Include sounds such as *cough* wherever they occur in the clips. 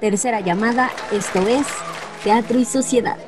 tercera llamada, esto es Teatro y Sociedad.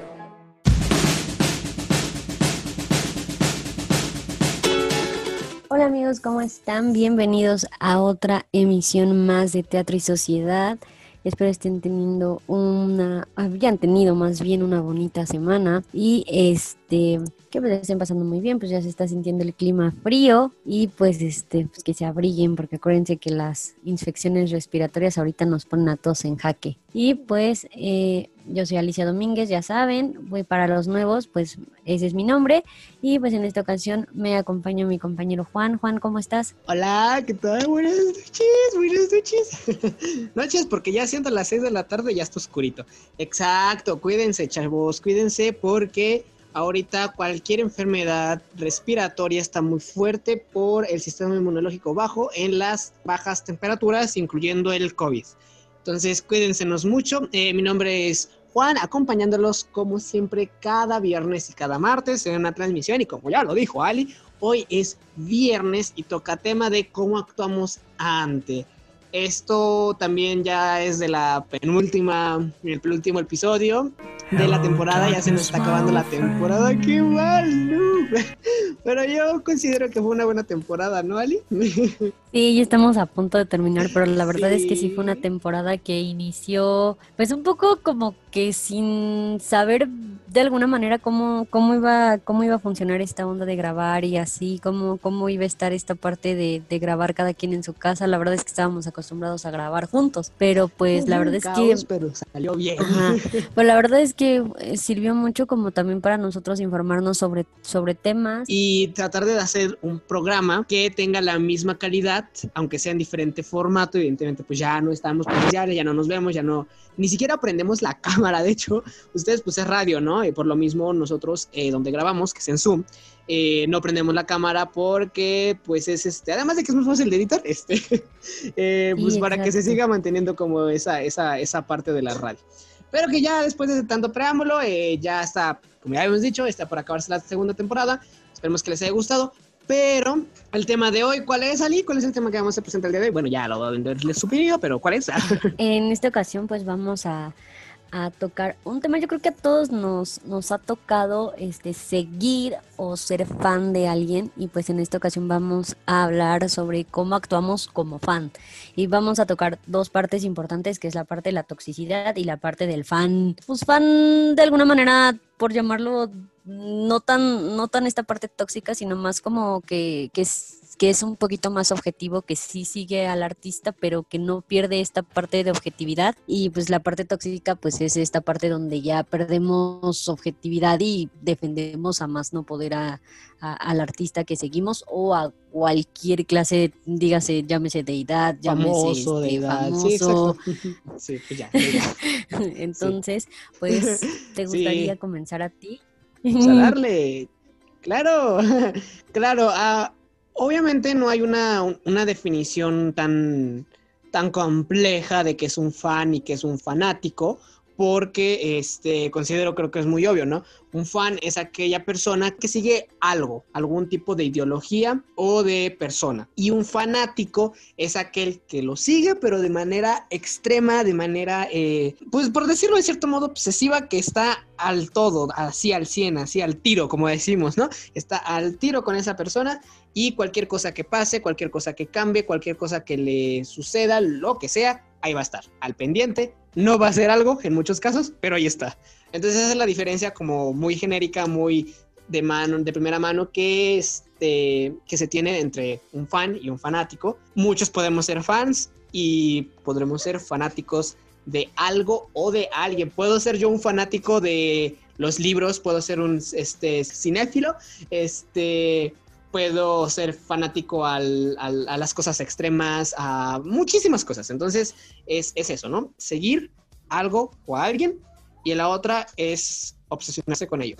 Hola amigos, ¿cómo están? Bienvenidos a otra emisión más de Teatro y Sociedad. Espero estén teniendo una, habían tenido más bien una bonita semana y este, que pues estén pasando muy bien, pues ya se está sintiendo el clima frío y pues este, pues que se abriguen porque acuérdense que las infecciones respiratorias ahorita nos ponen a todos en jaque. Y pues eh, yo soy Alicia Domínguez, ya saben, voy para los nuevos, pues ese es mi nombre. Y pues en esta ocasión me acompaña mi compañero Juan. Juan, ¿cómo estás? Hola, ¿qué tal? Buenas noches, buenas noches. *laughs* noches, porque ya siendo las 6 de la tarde ya está oscurito. Exacto, cuídense, chavos, cuídense porque ahorita cualquier enfermedad respiratoria está muy fuerte por el sistema inmunológico bajo en las bajas temperaturas, incluyendo el COVID. Entonces, cuídense mucho. Eh, mi nombre es Juan, acompañándolos como siempre cada viernes y cada martes en una transmisión. Y como ya lo dijo Ali, hoy es viernes y toca tema de cómo actuamos ante. Esto también ya es de la penúltima, el penúltimo episodio de la temporada. Ya se nos está acabando la temporada. ¡Qué mal! No. *laughs* Pero yo considero que fue una buena temporada, ¿no, Ali? *laughs* Sí, ya estamos a punto de terminar, pero la verdad es que sí fue una temporada que inició, pues un poco como que sin saber de alguna manera cómo, cómo iba, cómo iba a funcionar esta onda de grabar y así, cómo, cómo iba a estar esta parte de, grabar cada quien en su casa. La verdad es que estábamos acostumbrados a grabar juntos, pero pues la verdad es que. Pero salió bien. Pues la verdad es que eh, sirvió mucho como también para nosotros informarnos sobre, sobre temas. Y tratar de hacer un programa que tenga la misma calidad, aunque sea en diferente formato. Evidentemente, pues ya no estamos presenciales, ya no nos vemos, ya no. Ni siquiera aprendemos la *laughs* cámara. De hecho, ustedes, pues es radio, ¿no? Y por lo mismo, nosotros, eh, donde grabamos, que es en Zoom, eh, no prendemos la cámara porque, pues es este, además de que es más fácil de editar, este, *laughs* eh, pues para que se siga manteniendo como esa, esa, esa parte de la radio. Pero que ya después de tanto preámbulo, ya está, como ya habíamos dicho, está por acabarse la segunda temporada. Esperemos que les haya gustado. Pero el tema de hoy, ¿cuál es, Ali? ¿Cuál es el tema que vamos a presentar el día de hoy? Bueno, ya lo voy a venderles superior, pero ¿cuál es? *laughs* en esta ocasión, pues vamos a a tocar un tema. Yo creo que a todos nos, nos ha tocado este, seguir o ser fan de alguien y pues en esta ocasión vamos a hablar sobre cómo actuamos como fan. Y vamos a tocar dos partes importantes, que es la parte de la toxicidad y la parte del fan. Pues fan de alguna manera, por llamarlo, no tan, no tan esta parte tóxica, sino más como que, que que es un poquito más objetivo, que sí sigue al artista, pero que no pierde esta parte de objetividad. Y pues la parte tóxica, pues es esta parte donde ya perdemos objetividad y defendemos a más no poder a, al artista que seguimos o a cualquier clase, dígase, llámese deidad, llámese famoso, este, deidad. famoso. *laughs* Sí, pues ya, *laughs* Entonces, pues, ¿te gustaría comenzar a ti? Pues a *laughs* darle. Claro, claro. a obviamente no hay una, definición tan, tan compleja de que es un fan y que es un fanático, porque este, considero, creo que es muy obvio, ¿no? Un fan es aquella persona que sigue algo, algún tipo de ideología o de persona. Y un fanático es aquel que lo sigue, pero de manera extrema, de manera, eh, pues por decirlo de cierto modo, obsesiva, que está al todo, así al 100, así al tiro, como decimos, ¿no? Está al tiro con esa persona y cualquier cosa que pase, cualquier cosa que cambie, cualquier cosa que le suceda, lo que sea, ahí va a estar, al pendiente. No va a ser algo en muchos casos, pero ahí está. Entonces esa es la diferencia como muy genérica, muy de mano, de primera mano que este que se tiene entre un fan y un fanático. Muchos podemos ser fans y podremos ser fanáticos de algo o de alguien. Puedo ser yo un fanático de los libros, puedo ser un este cinéfilo, este puedo ser fanático a las cosas extremas, a muchísimas cosas. Entonces, es, eso, ¿no? Seguir algo o a alguien y la otra es obsesionarse con ello.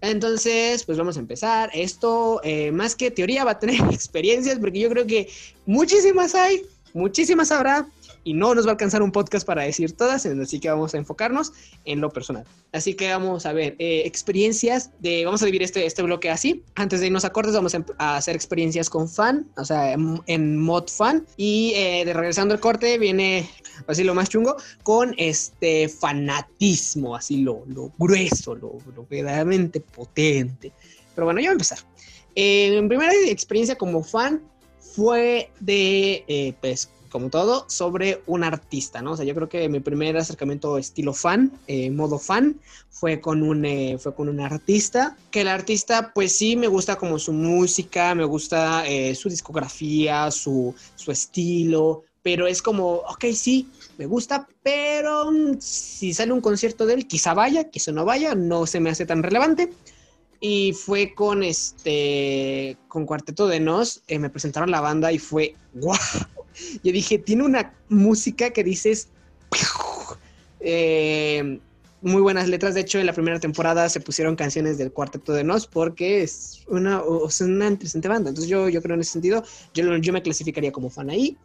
Entonces, pues vamos a empezar. Esto, eh, más que teoría, va a tener *laughs* experiencias, porque yo creo que muchísimas hay, muchísimas habrá, y no nos va a alcanzar un podcast para decir todas, así que vamos a enfocarnos en lo personal. Así que vamos a ver eh, experiencias de, vamos a dividir este, este bloque así. Antes de irnos a cortes, vamos a, hacer experiencias con fan, o sea, en, mod fan. Y eh, de regresando al corte, viene así lo más chungo, con este fanatismo, así lo, lo grueso, lo, lo verdaderamente potente. Pero bueno, ya voy a empezar. Eh, mi primera experiencia como fan fue de, eh, pues, como todo, sobre un artista, ¿no? O sea, yo creo que mi primer acercamiento estilo fan, eh, modo fan, fue con, un, fue con un artista, que el artista, pues sí, me gusta como su música, me gusta su discografía, su, su estilo, pero es como, ok, sí, me gusta, pero si sale un concierto de él, quizá vaya, quizá no vaya, no se me hace tan relevante y fue con este con Cuarteto de Nos, eh, me presentaron la banda y fue wow. *laughs* Yo dije, tiene una música que dices eh, muy buenas letras. De hecho, en la primera temporada se pusieron canciones del Cuarteto de Nos porque es una, una interesante banda. Entonces, yo, yo creo en ese sentido, yo, yo me clasificaría como fan ahí.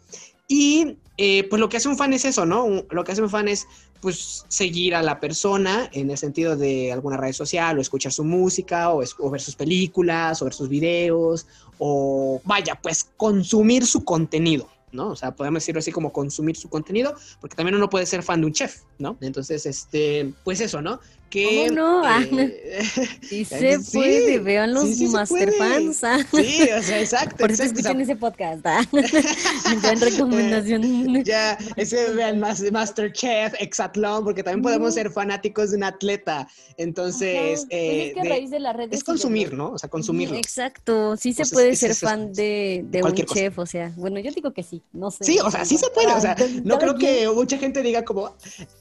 Y eh, pues lo que hace un fan es eso, ¿no? Lo que hace un fan es pues seguir a la persona en el sentido de alguna red social o escuchar su música o, o, ver sus películas o ver sus videos o vaya, pues consumir su contenido. ¿No? O sea, podemos decirlo así como consumir su contenido, porque también uno puede ser fan de un chef, ¿no? Entonces, este, pues eso, ¿no? Que, ¿Cómo no? Eh, *laughs* sí *laughs* se puede, vean los sí, masterfans. Sí, o sea, exacto. Por eso escuchen ese podcast. ¿ah? *laughs* recomendación. ya, ese vean Masterchef, Exatlón, porque también podemos ser fanáticos de un atleta. Entonces, eh, es que a raíz de la red es consumir, ¿no? O sea, consumirlo. Exacto, sí se puede ser fan de, de un chef, o sea, bueno, yo digo que sí, no sé. Sí, o sea, sí se puede, o sea, no creo que mucha gente diga como,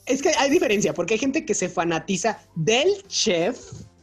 es que hay diferencia, porque hay gente que se fanatiza del chef,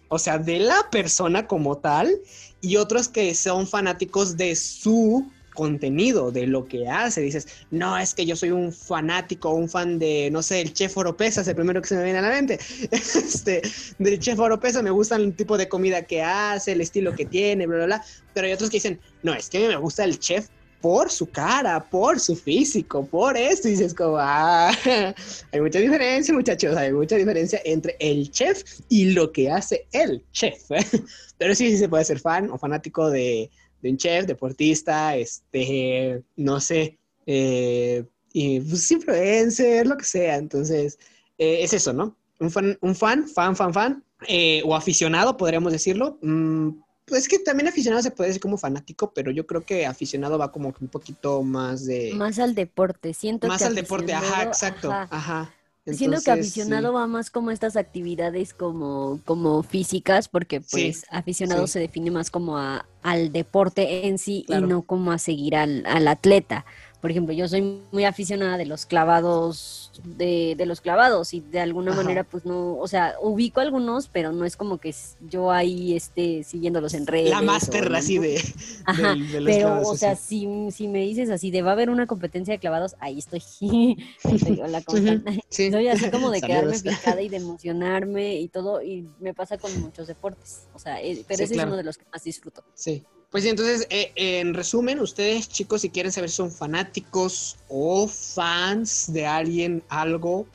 o sea, de la persona como tal, y otros que son fanáticos de su contenido, de lo que hace. Dices, no, es que yo soy un fanático, un fan de, no sé, el chef Oropesa, es el primero que se me viene a la mente. *laughs* Este, del chef Oropesa me gusta el tipo de comida que hace, el estilo que tiene, bla, bla, bla. Pero hay otros que dicen, no, es que a mí me gusta el chef por su cara, por su físico, por esto. Y dices como, ah, *laughs* hay mucha diferencia, muchachos, hay mucha diferencia entre el chef y lo que hace el chef. *laughs* Pero sí, sí se puede ser fan o fanático de, un chef, deportista, este, no sé, eh, y pues, influencer, lo que sea. Entonces, eh, es eso, ¿no? Un fan, un fan, fan, fan, fan, eh, o aficionado, podríamos decirlo. Mm, pues es que también aficionado se puede decir como fanático, pero yo creo que aficionado va como un poquito más de... Más al deporte, siento más al deporte, ajá, exacto, ajá. Siento que aficionado va más como estas actividades como, como físicas, porque pues aficionado se define más como a, al deporte en sí y no como a seguir al, al atleta. Por ejemplo, yo soy muy aficionada de los clavados, de, de los clavados y de alguna manera pues no, o sea, ubico algunos, pero no es como que yo ahí esté siguiéndolos en redes. La máster así de, *laughs* Ajá, pero o sea, si, si, me dices así de va a haber una competencia de clavados, ahí estoy. *laughs* Hola, ¿cómo *laughs* Soy así como de quedarme picada y de emocionarme y todo, y me pasa con muchos deportes, o sea, eh, pero ese es uno de los que más disfruto. Sí. Pues entonces, eh, en resumen, ustedes chicos, si quieren saber si son fanáticos o fans de alguien, algo,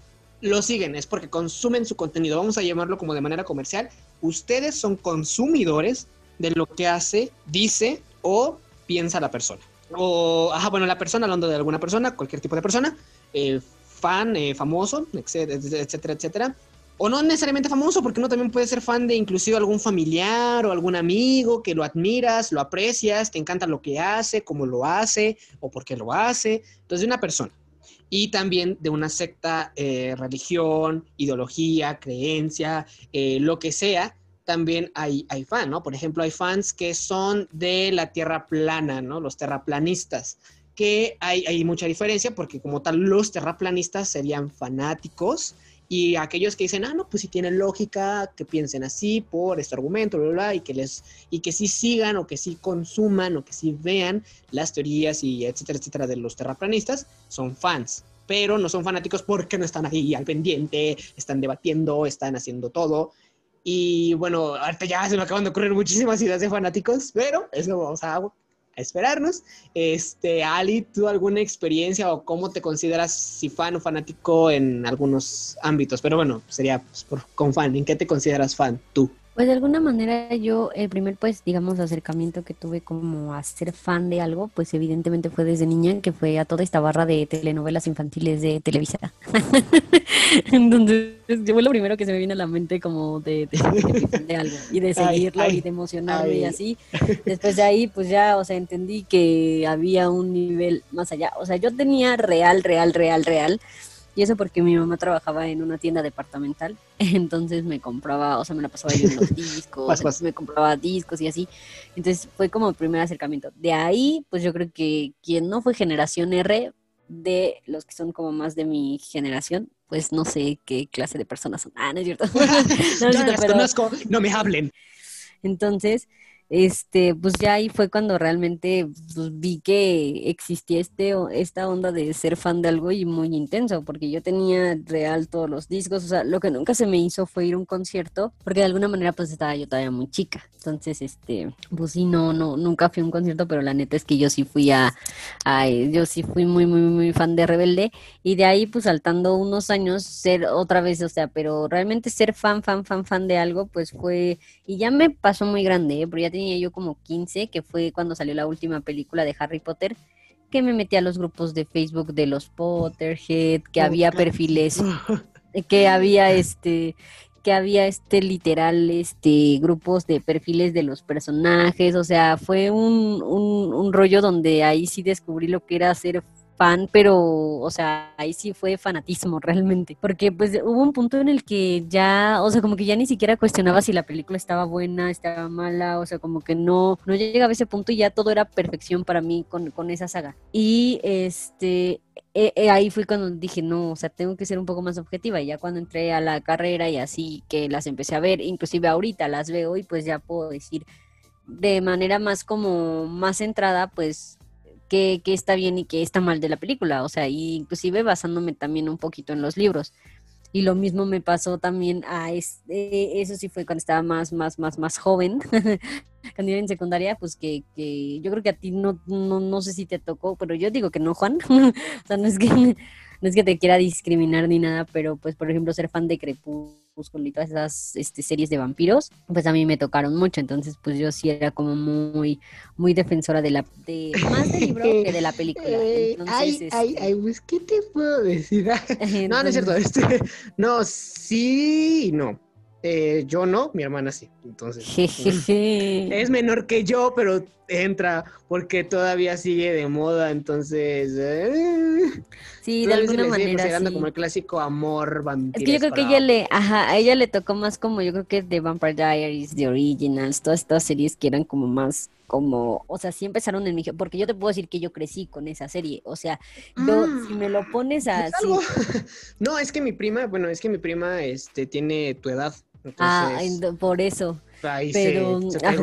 lo siguen, es porque consumen su contenido, vamos a llamarlo como de manera comercial. Ustedes son consumidores de lo que hace, dice o piensa la persona. O, ajá, bueno, la persona, hablando de alguna persona, cualquier tipo de persona, eh, fan, eh, famoso, etcétera, etcétera, o no necesariamente famoso, porque uno también puede ser fan de inclusive algún familiar o algún amigo que lo admiras, lo aprecias, te encanta lo que hace, cómo lo hace o por qué lo hace. Entonces, de una persona. Y también de una secta, eh, religión, ideología, creencia, eh, lo que sea, también hay, hay fan, ¿no? Por ejemplo, hay fans que son de la tierra plana, ¿no? Los terraplanistas que hay, hay mucha diferencia porque como tal los terraplanistas serían fanáticos y aquellos que dicen, ah, no, pues si tienen lógica, que piensen así por este argumento, bla, bla, y que les, y que sí sigan o que sí consuman o que sí vean las teorías y etcétera, etcétera de los terraplanistas, son fans. Pero no son fanáticos porque no están ahí al pendiente, están debatiendo, están haciendo todo. Y bueno, ahorita ya se me acaban de ocurrir muchísimas ideas de fanáticos, pero eso vamos a esperarnos. Este, Ali, ¿tú alguna experiencia o cómo te consideras si fan o fanático en algunos ámbitos? Pero bueno, sería pues, por, con fan. ¿En qué te consideras fan tú? Pues de alguna manera yo, el primer pues digamos acercamiento que tuve como a ser fan de algo, pues evidentemente fue desde niña, que fue a toda esta barra de telenovelas infantiles de Televisa. *laughs* Entonces, yo fue lo primero que se me vino a la mente como de, de, algo y de *laughs* seguirlo y de emocionarme y así. *laughs* Después de ahí pues ya, o sea, entendí que había un nivel más allá. O sea, yo tenía real, real, real, real y eso porque mi mamá trabajaba en una tienda departamental, *laughs* entonces me compraba, o sea, me la pasaba viendo los *laughs* discos, me compraba discos y así. Entonces fue como el primer acercamiento. De ahí, pues yo creo que quien no fue generación R, de los que son como más de mi generación, pues no sé qué clase de personas son. Ah, no es cierto. *laughs* no, no, las conozco, no me hablen. Entonces, este, pues ya ahí fue cuando realmente pues, vi que existía este, esta onda de ser fan de algo y muy intenso, porque yo tenía real todos los discos, o sea, lo que nunca se me hizo fue ir a un concierto, porque de alguna manera pues estaba yo todavía muy chica, entonces, este, pues sí, no, no, nunca fui a un concierto, pero la neta es que yo sí fui a, a yo sí fui muy, muy, muy fan de Rebelde, y de ahí pues saltando unos años ser otra vez, o sea, pero realmente ser fan, fan, fan, fan de algo, pues fue, y ya me pasó muy grande, ¿eh? pero ya tenía yo como 15, que fue cuando salió la última película de Harry Potter, que me metí a los grupos de Facebook de los Potterhead, que había perfiles, *laughs* que había este que había este literal este grupos de perfiles de los personajes, o sea, fue un, un, un rollo donde ahí sí descubrí lo que era ser fan, pero, o sea, ahí sí fue fanatismo realmente, porque pues hubo un punto en el que ya, o sea, como que ya ni siquiera cuestionaba si la película estaba buena, estaba mala, o sea, como que no, no llegaba a ese punto y ya todo era perfección para mí con, con esa saga. Y este, e, e, ahí fue cuando dije, no, o sea, tengo que ser un poco más objetiva. Y ya cuando entré a la carrera y así que las empecé a ver, inclusive ahorita las veo y pues ya puedo decir de manera más como más centrada, pues qué, está bien y qué está mal de la película, o sea, inclusive basándome también un poquito en los libros. Y lo mismo me pasó también a este, eso sí fue cuando estaba más, más, más, más joven, *laughs* cuando iba en secundaria, pues que, que yo creo que a ti no, no, no sé si te tocó, pero yo digo que no, Juan. *laughs* o sea, no es que no es que te quiera discriminar ni nada, pero pues por ejemplo ser fan de Crepúsculo y todas esas este, series de vampiros, pues a mí me tocaron mucho, entonces pues yo sí era como muy, muy defensora de la, de, más del libro que de la película. *laughs* Entonces, ay, este ay, ay, pues ¿qué te puedo decir? *laughs* *laughs* no, no es cierto, este, no, sí no. Eh, yo no, mi hermana sí. Entonces, es menor que yo, pero entra porque todavía sigue de moda. Entonces, eh, sí, de alguna manera. Sí. como el clásico amor vampiro. Es que yo creo que ella le, ajá, a ella le tocó más como, yo creo que The Vampire Diaries, The Originals, todas estas series que eran como más como, o sea, sí empezaron en mi, porque yo te puedo decir que yo crecí con esa serie, o sea, yo, si me lo pones así. *laughs* no, es que mi prima, bueno, es que mi prima, este, tiene tu edad, ah, por eso. Pero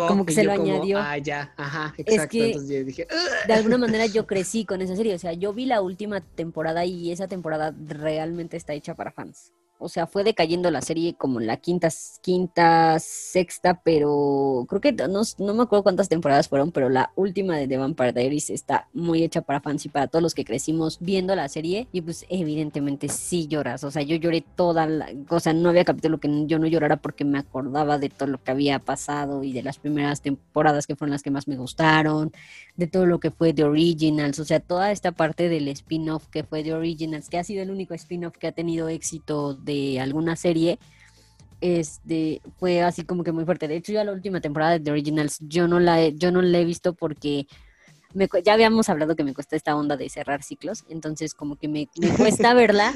como que se lo añadió. ah, ya, ajá, exacto. Entonces dije, de alguna manera yo *laughs* crecí con esa serie. O sea, yo vi la última temporada y esa temporada realmente está hecha para fans o sea, fue decayendo la serie como en la quinta, quinta, sexta, pero creo que no, no, me acuerdo cuántas temporadas fueron, pero la última de The Vampire Diaries está muy hecha para fans y para todos los que crecimos viendo la serie. Y pues evidentemente sí lloras, o sea, yo lloré toda la, o sea, no había capítulo que yo no llorara porque me acordaba de todo lo que había pasado y de las primeras temporadas que fueron las que más me gustaron, de todo lo que fue The Originals, o sea, toda esta parte del spin-off que fue The Originals, que ha sido el único spin-off que ha tenido éxito de alguna serie, este fue así como que muy fuerte. De hecho, ya la última temporada de The Originals yo no la he, yo no la he visto porque ya habíamos hablado que me cuesta esta onda de cerrar ciclos, entonces como que me, *laughs* cuesta verla,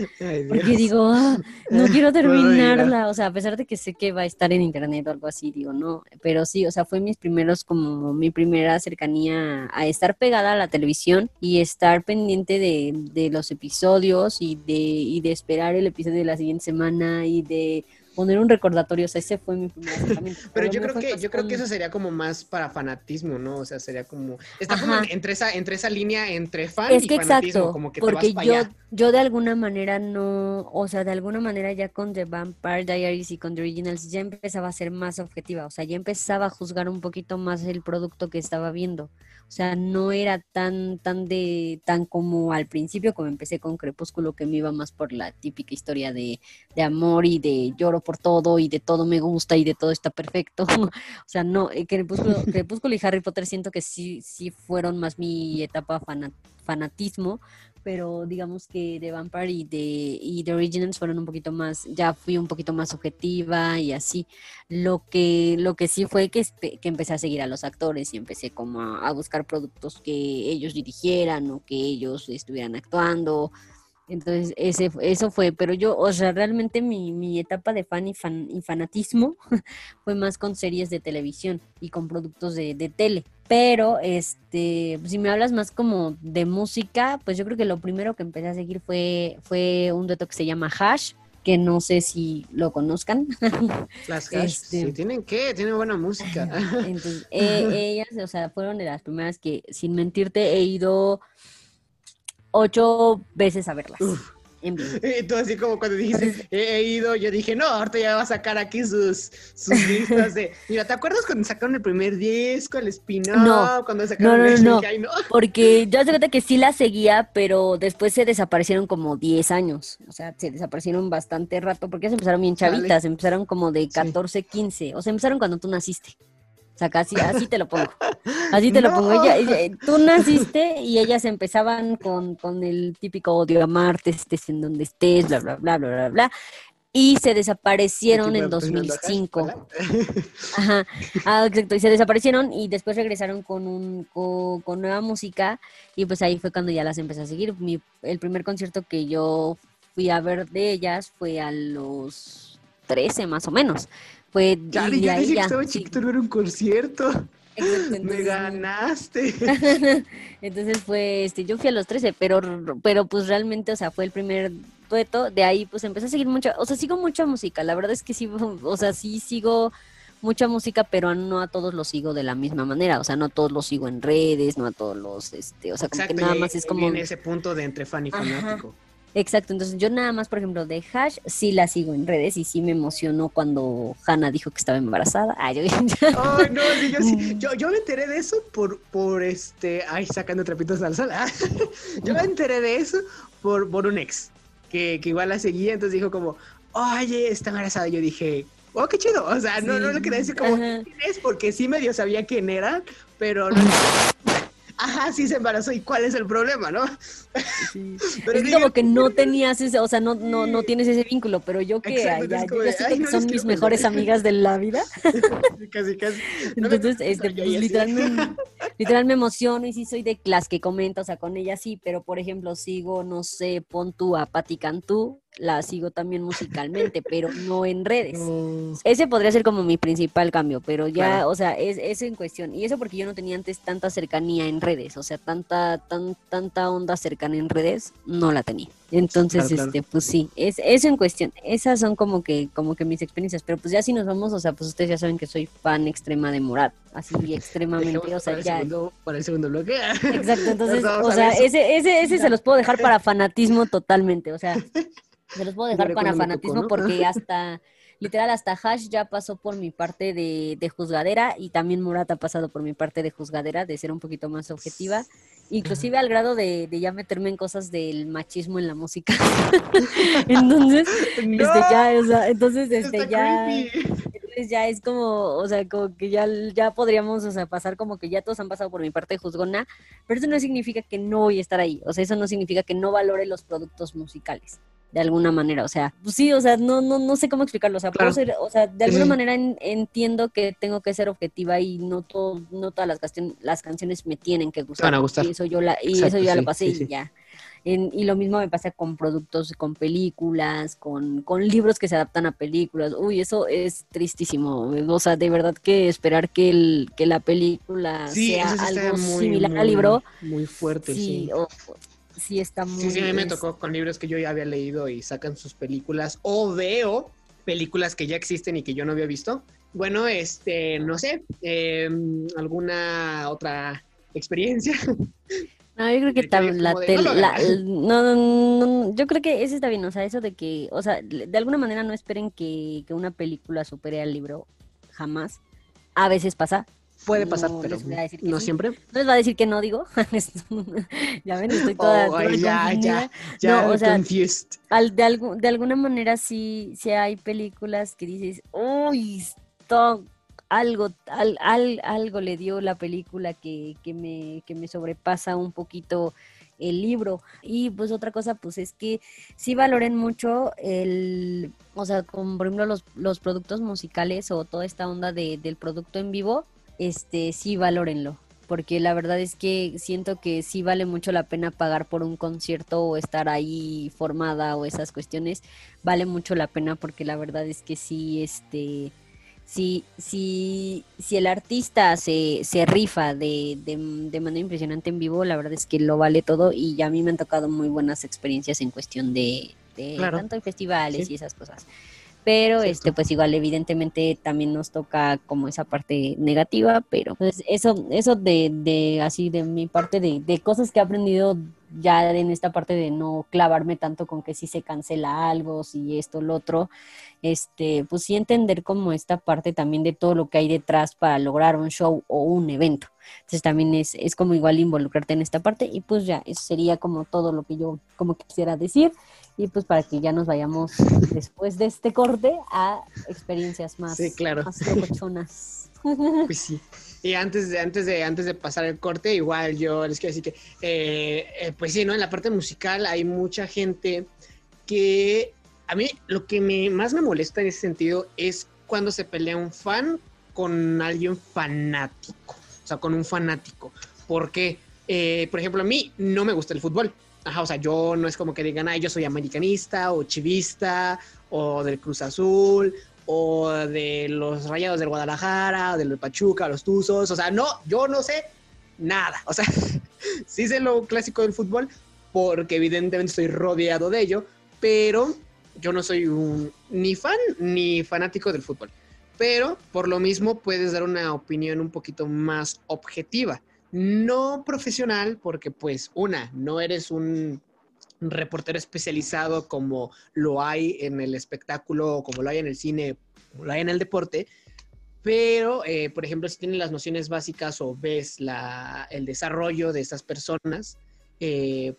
porque digo, ah, no *laughs* quiero terminarla, o sea, a pesar de que sé que va a estar en internet o algo así, digo, no, pero sí, o sea, fue mis primeros, como mi primera cercanía a estar pegada a la televisión y estar pendiente de, de los episodios y de, y de esperar el episodio de la siguiente semana y de poner un recordatorio, o sea, ese fue mi primer acercamiento. *laughs* Pero yo creo que, yo creo que eso sería como más para fanatismo, ¿no? O sea, sería como, está como entre esa, entre esa línea entre fan es y que fanatismo, exacto, como que porque te vas yo, allá. yo de alguna manera no, o sea, de alguna manera ya con The Vampire Diaries y con The Originals ya empezaba a ser más objetiva, o sea, ya empezaba a juzgar un poquito más el producto que estaba viendo. O sea, no era tan, tan de, tan como al principio, como empecé con Crepúsculo, que me iba más por la típica historia de, de amor y de lloro por todo y de todo me gusta y de todo está perfecto. *laughs* o sea, no, eh, Crepúsculo, *laughs* Crepúsculo y Harry Potter siento que sí, sí fueron más mi etapa fana- fanatismo, pero digamos que The Vampire y de y The Originals fueron un poquito más, ya fui un poquito más objetiva y así. Lo que, lo que sí fue que, que empecé a seguir a los actores y empecé como a, a buscar productos que ellos dirigieran o que ellos estuvieran actuando. Entonces, ese, eso fue, pero yo, o sea, realmente mi, mi etapa de fan y, fan y fanatismo *laughs* fue más con series de televisión y con productos de, de tele. Pero, este, si me hablas más como de música, pues yo creo que lo primero que empecé a seguir fue, fue un dueto que se llama Hash, que no sé si lo conozcan. *laughs* Las hash, este- sí, ¿tienen qué? Tienen buena música. *laughs* Entonces, eh, ellas, o sea, fueron de las primeras que, sin mentirte, he ido ocho veces a verlas. Uf. En vivo. *laughs* Y tú así como cuando dijiste, he, he ido, yo dije, no, ahorita ya va a sacar aquí sus, sus listas de... *laughs* Mira, ¿te acuerdas cuando sacaron el primer disco, el spin-off? No. Cuando sacaron No, no, el no. No. *laughs* Porque yo hace cuenta que sí la seguía, pero después se desaparecieron como 10 años. O sea, se desaparecieron bastante rato porque ya se empezaron bien chavitas, empezaron como de 14, 15. O sea, empezaron cuando tú naciste. O sea, casi así te lo pongo. *laughs* Así te lo pongo. Ella, ella- tú naciste y ellas empezaban con, con el típico odio a Marte, estés en donde estés, bla, bla, bla, bla, bla, bla. Y se desaparecieron en me- pues, me ando acá, 2005. hola. Ajá, ah, exacto, y se desaparecieron y después regresaron con un co- con, nueva música y pues ahí fue cuando ya las empecé a seguir. Mi, el primer concierto que yo fui a ver de ellas fue a los 13 más o menos. Fue Chale, de yo dije que ya, estaba sí, chiquito, no era un concierto. exacto, *laughs* Me ganaste. *laughs* entonces fue, este, yo fui a los 13, pero, pero pues realmente, o sea, fue el primer dueto, de ahí pues empecé a seguir mucha, o sea, sigo mucha música, la verdad es que sí, o sea, sí sigo mucha música, pero no a todos los sigo de la misma manera, o sea, no a todos los sigo en redes, no a todos los, este, o sea, como que nada más es como... viene ese punto de entre fan y Ajá. fanático. Exacto, entonces yo nada más, por ejemplo, de Hash sí la sigo en redes y sí me emocionó cuando Hannah dijo que estaba embarazada. Ay, yo- Ay, no, sí, yo, Mm. sí, yo, yo me enteré de eso por, por este, ay, sacando trapitos al sol. *laughs* ah. Yo me enteré de eso por, por un ex, que, que igual la seguía, entonces dijo como, oye, está embarazada. Y yo dije, oh, qué chido. O sea, no, no le quería decir como Ajá. quién es, porque sí medio sabía quién era, pero no. *laughs* Ajá, sí se embarazó, ¿y cuál es el problema, no? Sí. *laughs* Pero es como que no tenías ese, o sea, no, no, no tienes ese vínculo, pero yo que Exacto, allá, es como yo de, ya siento "Ay, que no son mis mejores perder". amigas de la vida. *laughs* Casi, casi. No Entonces, este, pues así. literal me, *laughs* literal me emociono y sí soy de las que comenta, o sea, con ella sí, pero por ejemplo sigo, no sé, pon tú a Cantú, la sigo también musicalmente, pero no en *laughs* redes. No. Ese podría ser como mi principal cambio, pero ya, Claro. o sea, es eso en cuestión. Y eso porque yo no tenía antes tanta cercanía en redes, o sea, tanta, tan, tanta onda cercana en redes, no la tenía. Entonces, Claro, claro. este, pues sí, es eso en cuestión. Esas son como que, como que mis experiencias. Pero pues ya si nos vamos, o sea, pues ustedes ya saben que soy fan extrema de Morat, así extremadamente, Dejemos o sea, para, el ya. segundo, para el segundo bloque. Exacto, *laughs* entonces, o sea, ese, ese, ese se los puedo dejar para fanatismo totalmente, o sea, *laughs* se los puedo dejar para tocó, fanatismo ¿no? porque *laughs* hasta, literal, hasta Hash ya pasó por mi parte de, de juzgadera y también Murat ha pasado por mi parte de juzgadera, de ser un poquito más objetiva, inclusive al grado de, de ya meterme en cosas del machismo en la música. *laughs* entonces, *laughs* No, este, ya, o sea, entonces, este, ya... creepy. Entonces ya es como, o sea, como que ya, ya podríamos, o sea, pasar como que ya todos han pasado por mi parte de juzgona, pero eso no significa que no voy a estar ahí, o sea, eso no significa que no valore los productos musicales, de alguna manera, o sea, pues sí, o sea, no, no, no sé cómo explicarlo, o sea, puedo Claro. ser- o sea, de alguna sí. manera en- entiendo que tengo que ser objetiva y no todo, no todas las, canciones las canciones me tienen que gustar, van a gustar. y eso yo la, y Exacto, eso ya sí, lo pasé sí, y ya. En- y lo mismo me pasa con productos, con películas, con, con libros que se adaptan a películas. Uy, eso es tristísimo. O sea, de verdad que esperar que, el, que la película Sí, sea algo muy, similar muy, al libro, Muy fuerte, sí. sí, o- sí está muy... Sí, sí, a mí me es- tocó con libros que yo ya había leído y sacan sus películas. O veo películas que ya existen y que yo no había visto. Bueno, este, no sé, em, alguna otra experiencia. No, yo creo que *laughs* tal, la, no, no, yo creo que ese está bien, o sea, eso de que, o sea, de alguna manera no esperen que, que una película supere al libro, jamás. A veces pasa, Puede pasar, pero no siempre. No les va a decir que no, digo. *laughs* ya ven, estoy toda. Oh, ya, ya, ya, no, o sea, al, de, algo, de alguna manera sí, sí hay películas que dices, uy, esto, algo, al, al, algo le dio la película que, que, me, que me sobrepasa un poquito el libro. Y pues otra cosa, pues es que sí valoren mucho el, o sea, como por ejemplo los, los productos musicales o toda esta onda de, del producto en vivo, este, sí valórenlo, porque la verdad es que siento que sí vale mucho la pena pagar por un concierto o estar ahí formada o esas cuestiones, vale mucho la pena porque la verdad es que sí, este, si, si, si el artista se, se rifa de, de, manera impresionante en vivo, la verdad es que lo vale todo y ya a mí me han tocado muy buenas experiencias en cuestión de, tanto en festivales y esas cosas pero este pues igual evidentemente también nos toca como esa parte negativa, pero pues eso eso de, de así de mi parte de, de cosas que he aprendido ya en esta parte de no clavarme tanto con que si se cancela algo, si esto, lo otro, este, pues sí entender como esta parte también de todo lo que hay detrás para lograr un show o un evento. Entonces también es, es como igual involucrarte en esta parte y pues ya, eso sería como todo lo que yo como quisiera decir y pues para que ya nos vayamos después de este corte a experiencias más, sí, claro. más *laughs* Pues sí. Y antes de, antes de, antes de pasar el corte, igual yo les quiero decir que, eh, eh, pues sí, ¿no? En la parte musical hay mucha gente que a mí lo que me, más me molesta en ese sentido es cuando se pelea un fan con alguien fanático, o sea, con un fanático. Porque, eh, por ejemplo, a mí no me gusta el fútbol o sea, yo no es como que digan, ay, yo soy americanista o chivista o del Cruz Azul o de los Rayados del Guadalajara del Pachuca, los Tuzos. O sea, no, yo no sé nada. O sea, *laughs* sí sé lo clásico del fútbol porque evidentemente estoy rodeado de ello, pero yo no soy un ni fan ni fanático del fútbol. Pero por lo mismo puedes dar una opinión un poquito más objetiva no profesional, porque pues una, no eres un reportero especializado como lo hay en el espectáculo, como lo hay en el cine, como lo hay en el deporte, pero, eh, por ejemplo, si tienes las nociones básicas o ves la, el desarrollo de estas personas, eh,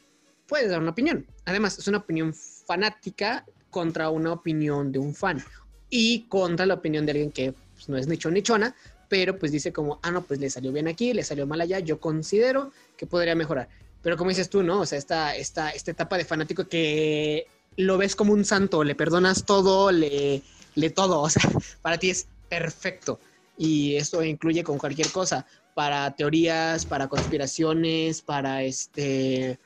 puedes dar una opinión. Además, es una opinión fanática contra una opinión de un fan y contra la opinión de alguien que pues, no es nicho nichona, pero pues dice como, ah, no, pues le salió bien aquí, le salió mal allá, yo considero que podría mejorar. Pero como dices tú, ¿no? O sea, esta, esta, esta etapa de fanático que lo ves como un santo, le perdonas todo, le, le todo, o sea, *laughs* para ti es perfecto. Y esto incluye con cualquier cosa, para teorías, para conspiraciones, para este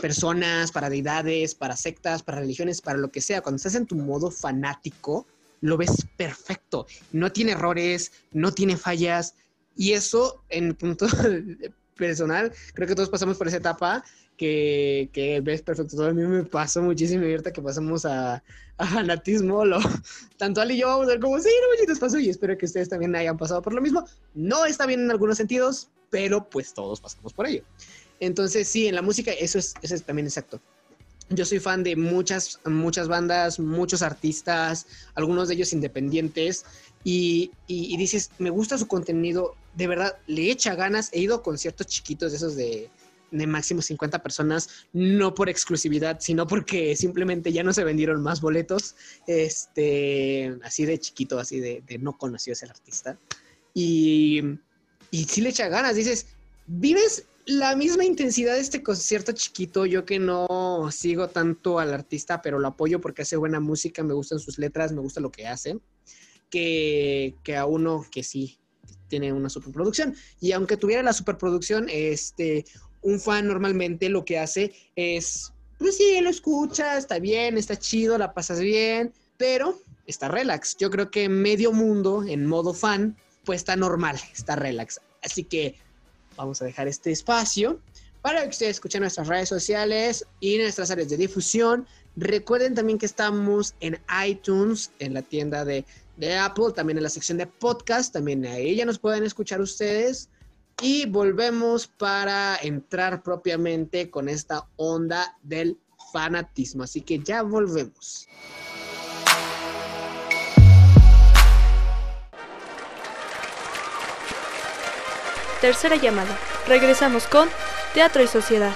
personas, para deidades, para sectas, para religiones, para lo que sea. Cuando estás en tu modo fanático, lo ves perfecto, no tiene errores, no tiene fallas, y eso en punto *laughs* personal, creo que todos pasamos por esa etapa que, que ves perfecto. Todo a mí me pasó muchísimo ahorita que pasamos a, fanatismo. Lo, *laughs* tanto Ali y yo vamos a ver como, sí, no nos pasó y espero que ustedes también hayan pasado por lo mismo. No está bien en algunos sentidos, pero pues todos pasamos por ello. Entonces, sí, en la música eso es, eso es también exacto. Yo soy fan de muchas, muchas bandas, muchos artistas, algunos de ellos independientes, y, dices, me gusta su contenido, de verdad, le echa ganas. He ido a conciertos chiquitos de esos de, de máximo 50 personas, no por exclusividad, sino porque simplemente ya no se vendieron más boletos, este, así de chiquito, así de, no conocido ese artista. Y, y sí le echa ganas, dices, vives la misma intensidad de este concierto chiquito, yo que no sigo tanto al artista, pero lo apoyo porque hace buena música, me gustan sus letras, me gusta lo que hace, que, a uno que sí tiene una superproducción. Y aunque tuviera la superproducción, este, un fan normalmente lo que hace es, pues sí, lo escucha, está bien, está chido, la pasas bien, pero está relax. Yo creo que medio mundo en modo fan, pues está normal, está relax. Así que vamos a dejar este espacio para que ustedes escuchen nuestras redes sociales y nuestras áreas de difusión. Recuerden también que estamos en iTunes, en la tienda de, de Apple, también en la sección de podcast, también ahí ya nos pueden escuchar ustedes. Y volvemos para entrar propiamente con esta onda del fanatismo. Así que ya volvemos. Tercera llamada. Regresamos con Teatro y Sociedad.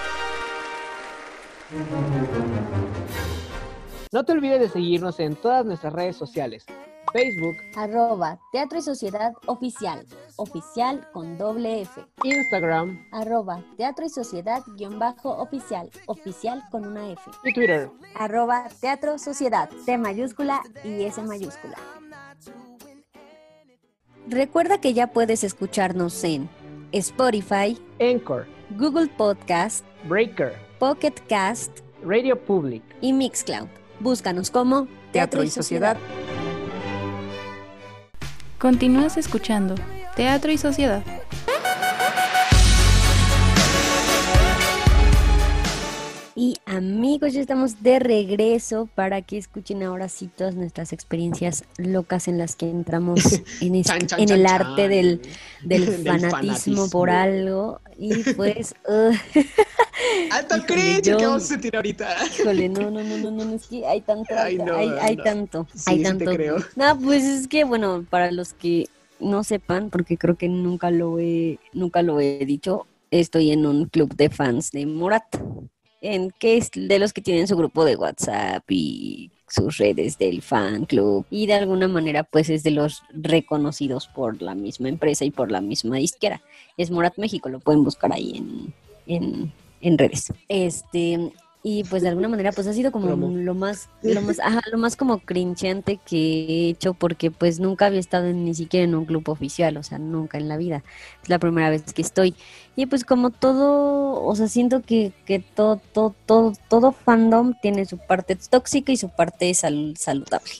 No te olvides de seguirnos en todas nuestras redes sociales. Facebook, Arroba Teatro y Sociedad Oficial. Oficial con doble F. Instagram Arroba Teatro y Sociedad guion bajo oficial. Oficial con una F. y Twitter. Arroba Teatro Sociedad. T mayúscula y S mayúscula. Recuerda que ya puedes escucharnos en Spotify, Anchor, Google Podcast, Breaker, Pocket Cast Radio Public. y Mixcloud. Búscanos como Teatro y Sociedad. Continúas escuchando Teatro y Sociedad. Amigos, ya estamos de regreso para que escuchen ahora sí todas nuestras experiencias locas en las que entramos *laughs* en, es- Chan, chan, en chan, el chan. arte del, del, *laughs* Del fanatismo, por algo. Y pues, *laughs* uh, ¡Alto cringe! ¿Qué vamos a sentir ahorita? híjole, no, no, no, no, no, no, es que hay tanto, Ay, no, hay, hay no. tanto, Sí, hay sí te tanto. creo. No, pues es que, bueno, para los que no sepan, porque creo que nunca lo he, nunca lo he dicho, estoy en un club de fans de Morat, en que es de los que tienen su grupo de WhatsApp y sus redes del fan club y de alguna manera pues es de los reconocidos por la misma empresa y por la misma disquera. Es Morat México, lo pueden buscar ahí en, en, en redes. Este, y pues de alguna manera pues ha sido como Promo. lo más, *laughs* lo más, ajá, lo más como crincheante que he hecho porque pues nunca había estado en- ni siquiera en un club oficial, o sea, nunca en la vida. Es la primera vez que estoy. Y pues como todo, o sea, siento que, que todo, todo, todo, todo fandom tiene su parte tóxica y su parte sal- saludable.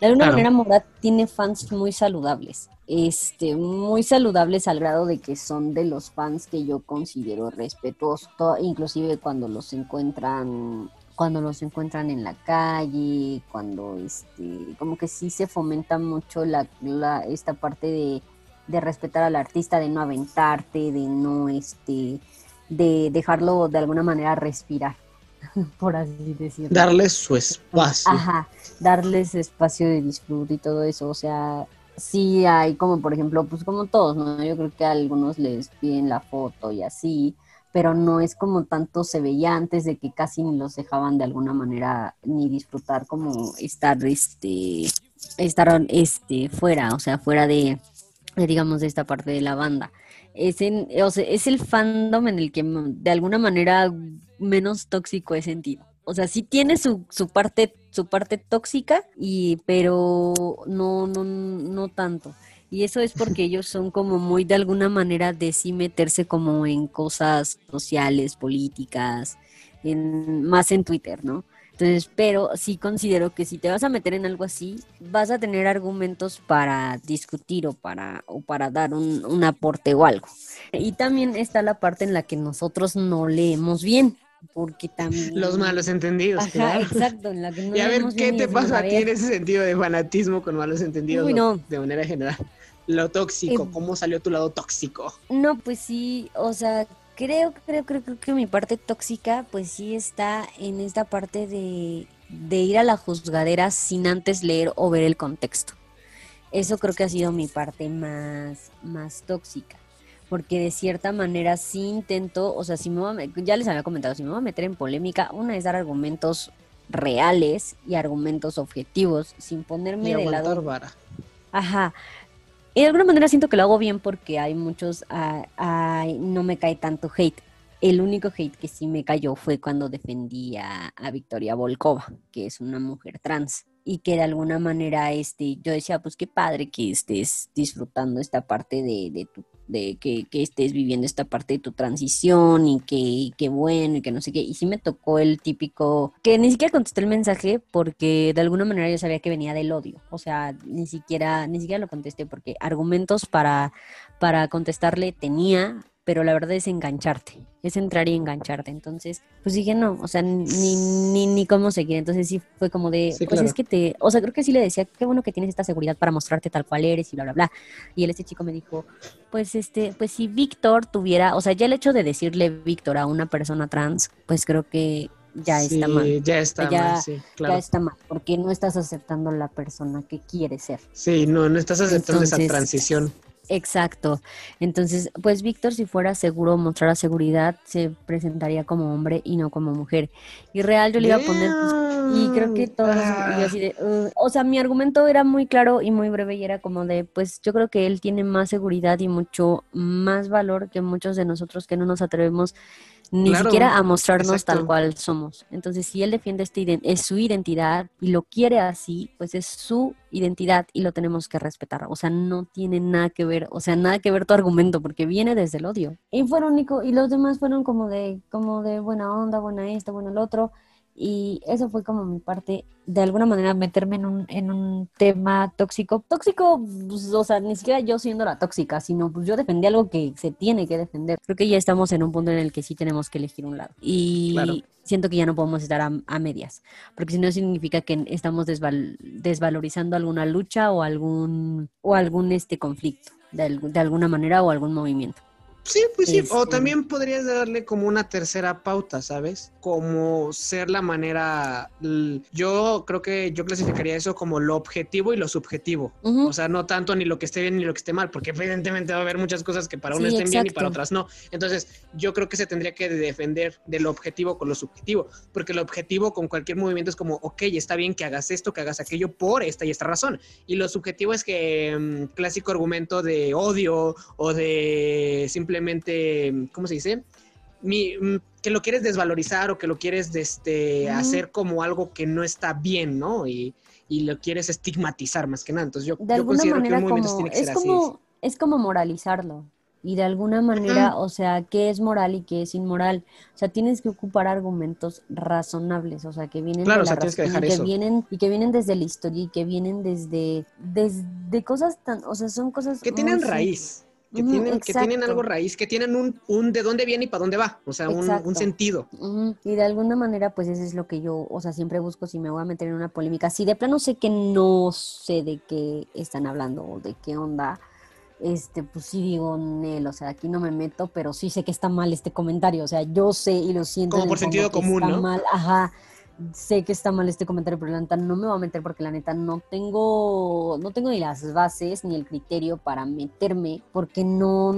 De alguna Claro. manera Morat tiene fans muy saludables. Este, muy saludables al grado de que son de los fans que yo considero respetuosos, inclusive cuando los encuentran cuando los encuentran en la calle, cuando este, como que sí se fomenta mucho la, la- esta parte de, de respetar al artista, de no aventarte, de no este, de dejarlo de alguna manera respirar, *laughs* por así decirlo. Darles su espacio. Ajá, darles espacio de disfrute y todo eso, o sea, sí hay como por ejemplo, pues como todos, ¿no? Yo creo que a algunos les piden la foto y así, pero no es como tanto se veía antes de que casi ni los dejaban de alguna manera ni disfrutar como estar este estar este fuera, o sea, fuera de, de, digamos de esta parte de la banda. Es en, o sea, es el fandom en el que de alguna manera menos tóxico he sentido. O sea, sí tiene su, su parte, su parte tóxica, y, pero no, no, no tanto. Y eso es porque *laughs* ellos son como muy de alguna manera de sí meterse como en cosas sociales, políticas, en, más en Twitter, ¿no? Entonces, pero sí considero que si te vas a meter en algo así, vas a tener argumentos para discutir o para, o para dar un, un aporte o algo. Y también está la parte en la que nosotros no leemos bien, porque también... Los malos entendidos, Ajá, claro. exacto, en la que no y a ver, ¿qué te pasa a ti en ese sentido de fanatismo con malos entendidos? Uy, no. De manera general. Lo tóxico, Eh, ¿cómo salió tu lado tóxico? No, pues sí, o sea, creo, creo, creo, creo que mi parte tóxica, pues sí está en esta parte de, de ir a la juzgadera sin antes leer o ver el contexto. Eso creo que ha sido mi parte más, más tóxica. Porque de cierta manera sí intento, o sea, si me voy a ya les había comentado, si me voy a meter en polémica, una es dar argumentos reales y argumentos objetivos, sin ponerme Y de lado vara. Ajá. Y de alguna manera siento que lo hago bien porque hay muchos, ah, ay, no me cae tanto hate. El único hate que sí me cayó fue cuando defendí a, a Victoria Volkova, que es una mujer trans. Y que de alguna manera este, yo decía, pues qué padre que estés disfrutando esta parte de, de tu, de que, que estés viviendo esta parte de tu transición y que, y bueno y que no sé qué. Y sí me tocó el típico, que ni siquiera contesté el mensaje porque de alguna manera yo sabía que venía del odio. O sea, ni siquiera, ni siquiera lo contesté porque argumentos para, para contestarle tenía pero la verdad es engancharte, es entrar y engancharte. Entonces, pues dije, no, o sea, ni, ni, ni cómo seguir. Entonces sí fue como de, Sí, pues claro. es que te, o sea, creo que sí le decía, qué bueno que tienes esta seguridad para mostrarte tal cual eres y bla, bla, bla. Y él, este chico me dijo, pues este, pues si Víctor tuviera, o sea, ya el hecho de decirle Víctor a una persona trans, pues creo que ya Sí, está mal. Ya está Ya- mal, sí, Ya claro. está mal, porque no estás aceptando la persona que quieres ser. Sí, no, no estás aceptando esa transición. Exacto. Entonces, pues Víctor, si fuera seguro, mostrara seguridad, se presentaría como hombre y no como mujer. Y real, yo le iba a poner, pues, y creo que todos, yo así de, "Ugh". o sea, mi argumento era muy claro y muy breve y era como de, pues yo creo que él tiene más seguridad y mucho más valor que muchos de nosotros que no nos atrevemos ni Claro, siquiera a mostrarnos tal cual somos. Entonces, si él defiende este iden- es su identidad y lo quiere así, pues es su identidad y lo tenemos que respetar. O sea, no tiene nada que ver, o sea, nada que ver tu argumento porque viene desde el odio. Y fueron Nico y los demás fueron como de como de buena onda, buena esto, bueno el otro. Y eso fue como mi parte, de alguna manera meterme en un, en un tema tóxico. Tóxico, pues, o sea, ni siquiera yo siendo la tóxica, sino pues yo defendí algo que se tiene que defender. Creo que ya estamos en un punto en el que sí tenemos que elegir un lado. Y Claro. siento que ya no podemos estar a, a medias, porque si no significa que estamos desval- desvalorizando alguna lucha o algún, o algún este conflicto, de, de alguna manera o algún movimiento. Sí, pues sí, o Este- también podrías darle como una tercera pauta, ¿sabes? Como ser la manera, yo creo que yo clasificaría eso como lo objetivo y lo subjetivo. O sea, no tanto ni lo que esté bien ni lo que esté mal, porque evidentemente va a haber muchas cosas que para uno Sí, estén bien y para otras no. Entonces, yo creo que se tendría que defender de lo objetivo con lo subjetivo, porque lo objetivo con cualquier movimiento es como, ok, está bien que hagas esto, que hagas aquello por esta y esta razón. Y lo subjetivo es que mm, clásico argumento de odio o de simplemente, ¿cómo se dice? Mi, mm, que lo quieres desvalorizar o que lo quieres este, hacer como algo que no está bien, ¿no? Y, y lo quieres estigmatizar más que nada. Entonces yo, de yo alguna considero que manera un movimiento como tiene que es ser así. como es como moralizarlo y de alguna manera o sea qué es moral y qué es inmoral o sea tienes que ocupar argumentos razonables o sea que vienen Claro, de o sea, tienes que razón y dejar que eso. vienen y que vienen desde la historia y que vienen desde desde cosas tan o sea son cosas que tienen raíz, que, tienen, que tienen algo raíz, que tienen un, un de dónde viene y para dónde va, o sea, un, sentido. Y de alguna manera, pues eso es lo que yo, o sea, siempre busco si me voy a meter en una polémica. Si de plano sé que no sé de qué están hablando o de qué onda, este, pues sí digo, Nel, o sea, aquí no me meto, pero sí sé que está mal este comentario. O sea, yo sé y lo siento. Como por sentido común, está ¿no? mal, ajá. Sé que está mal este comentario, pero la neta no me voy a meter porque la neta no tengo, no tengo ni las bases ni el criterio para meterme porque no,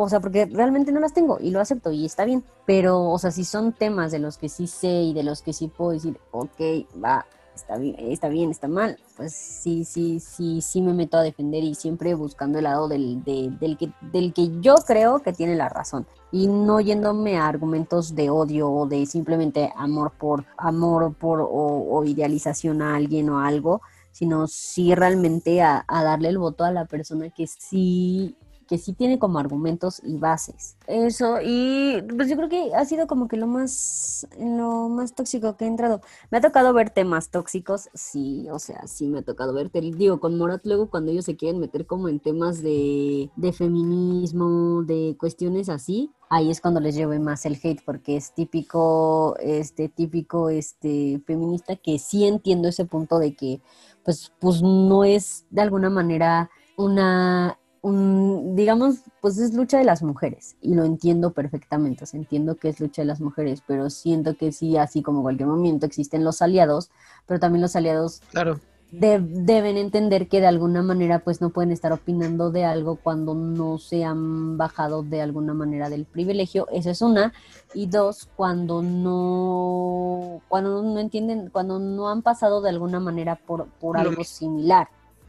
o sea, porque realmente no las tengo y lo acepto y está bien. Pero, o sea, si son temas de los que sí sé y de los que sí puedo decir, ok, va, está bien, está bien, está mal, pues sí, sí, sí, sí me meto a defender y siempre buscando el lado del, de- del, que, del que yo creo que tiene la razón y no yéndome a argumentos de odio o de simplemente amor por amor por o, idealización a alguien o algo, sino sí realmente a, a darle el voto a la persona que sí que sí tiene como argumentos y bases. Eso, y pues yo creo que ha sido como que lo más, lo más tóxico que he entrado. Me ha tocado ver temas tóxicos, sí, o sea, sí me ha tocado ver, te digo, con Morat luego cuando ellos se quieren meter como en temas de, de feminismo, de cuestiones así, ahí es cuando les llevo más el hate, porque es típico, este, típico, este, feminista, que sí entiendo ese punto de que, pues, pues no es de alguna manera una un, digamos, pues es lucha de las mujeres y lo entiendo perfectamente, o sea, entiendo que es lucha de las mujeres, pero siento que sí, así como cualquier movimiento existen los aliados, pero también los aliados Claro. de- deben entender que de alguna manera pues no pueden estar opinando de algo cuando no se han bajado de alguna manera del privilegio, eso es una, y dos, cuando no, cuando no entienden, cuando no han pasado de alguna manera por, por algo mismo.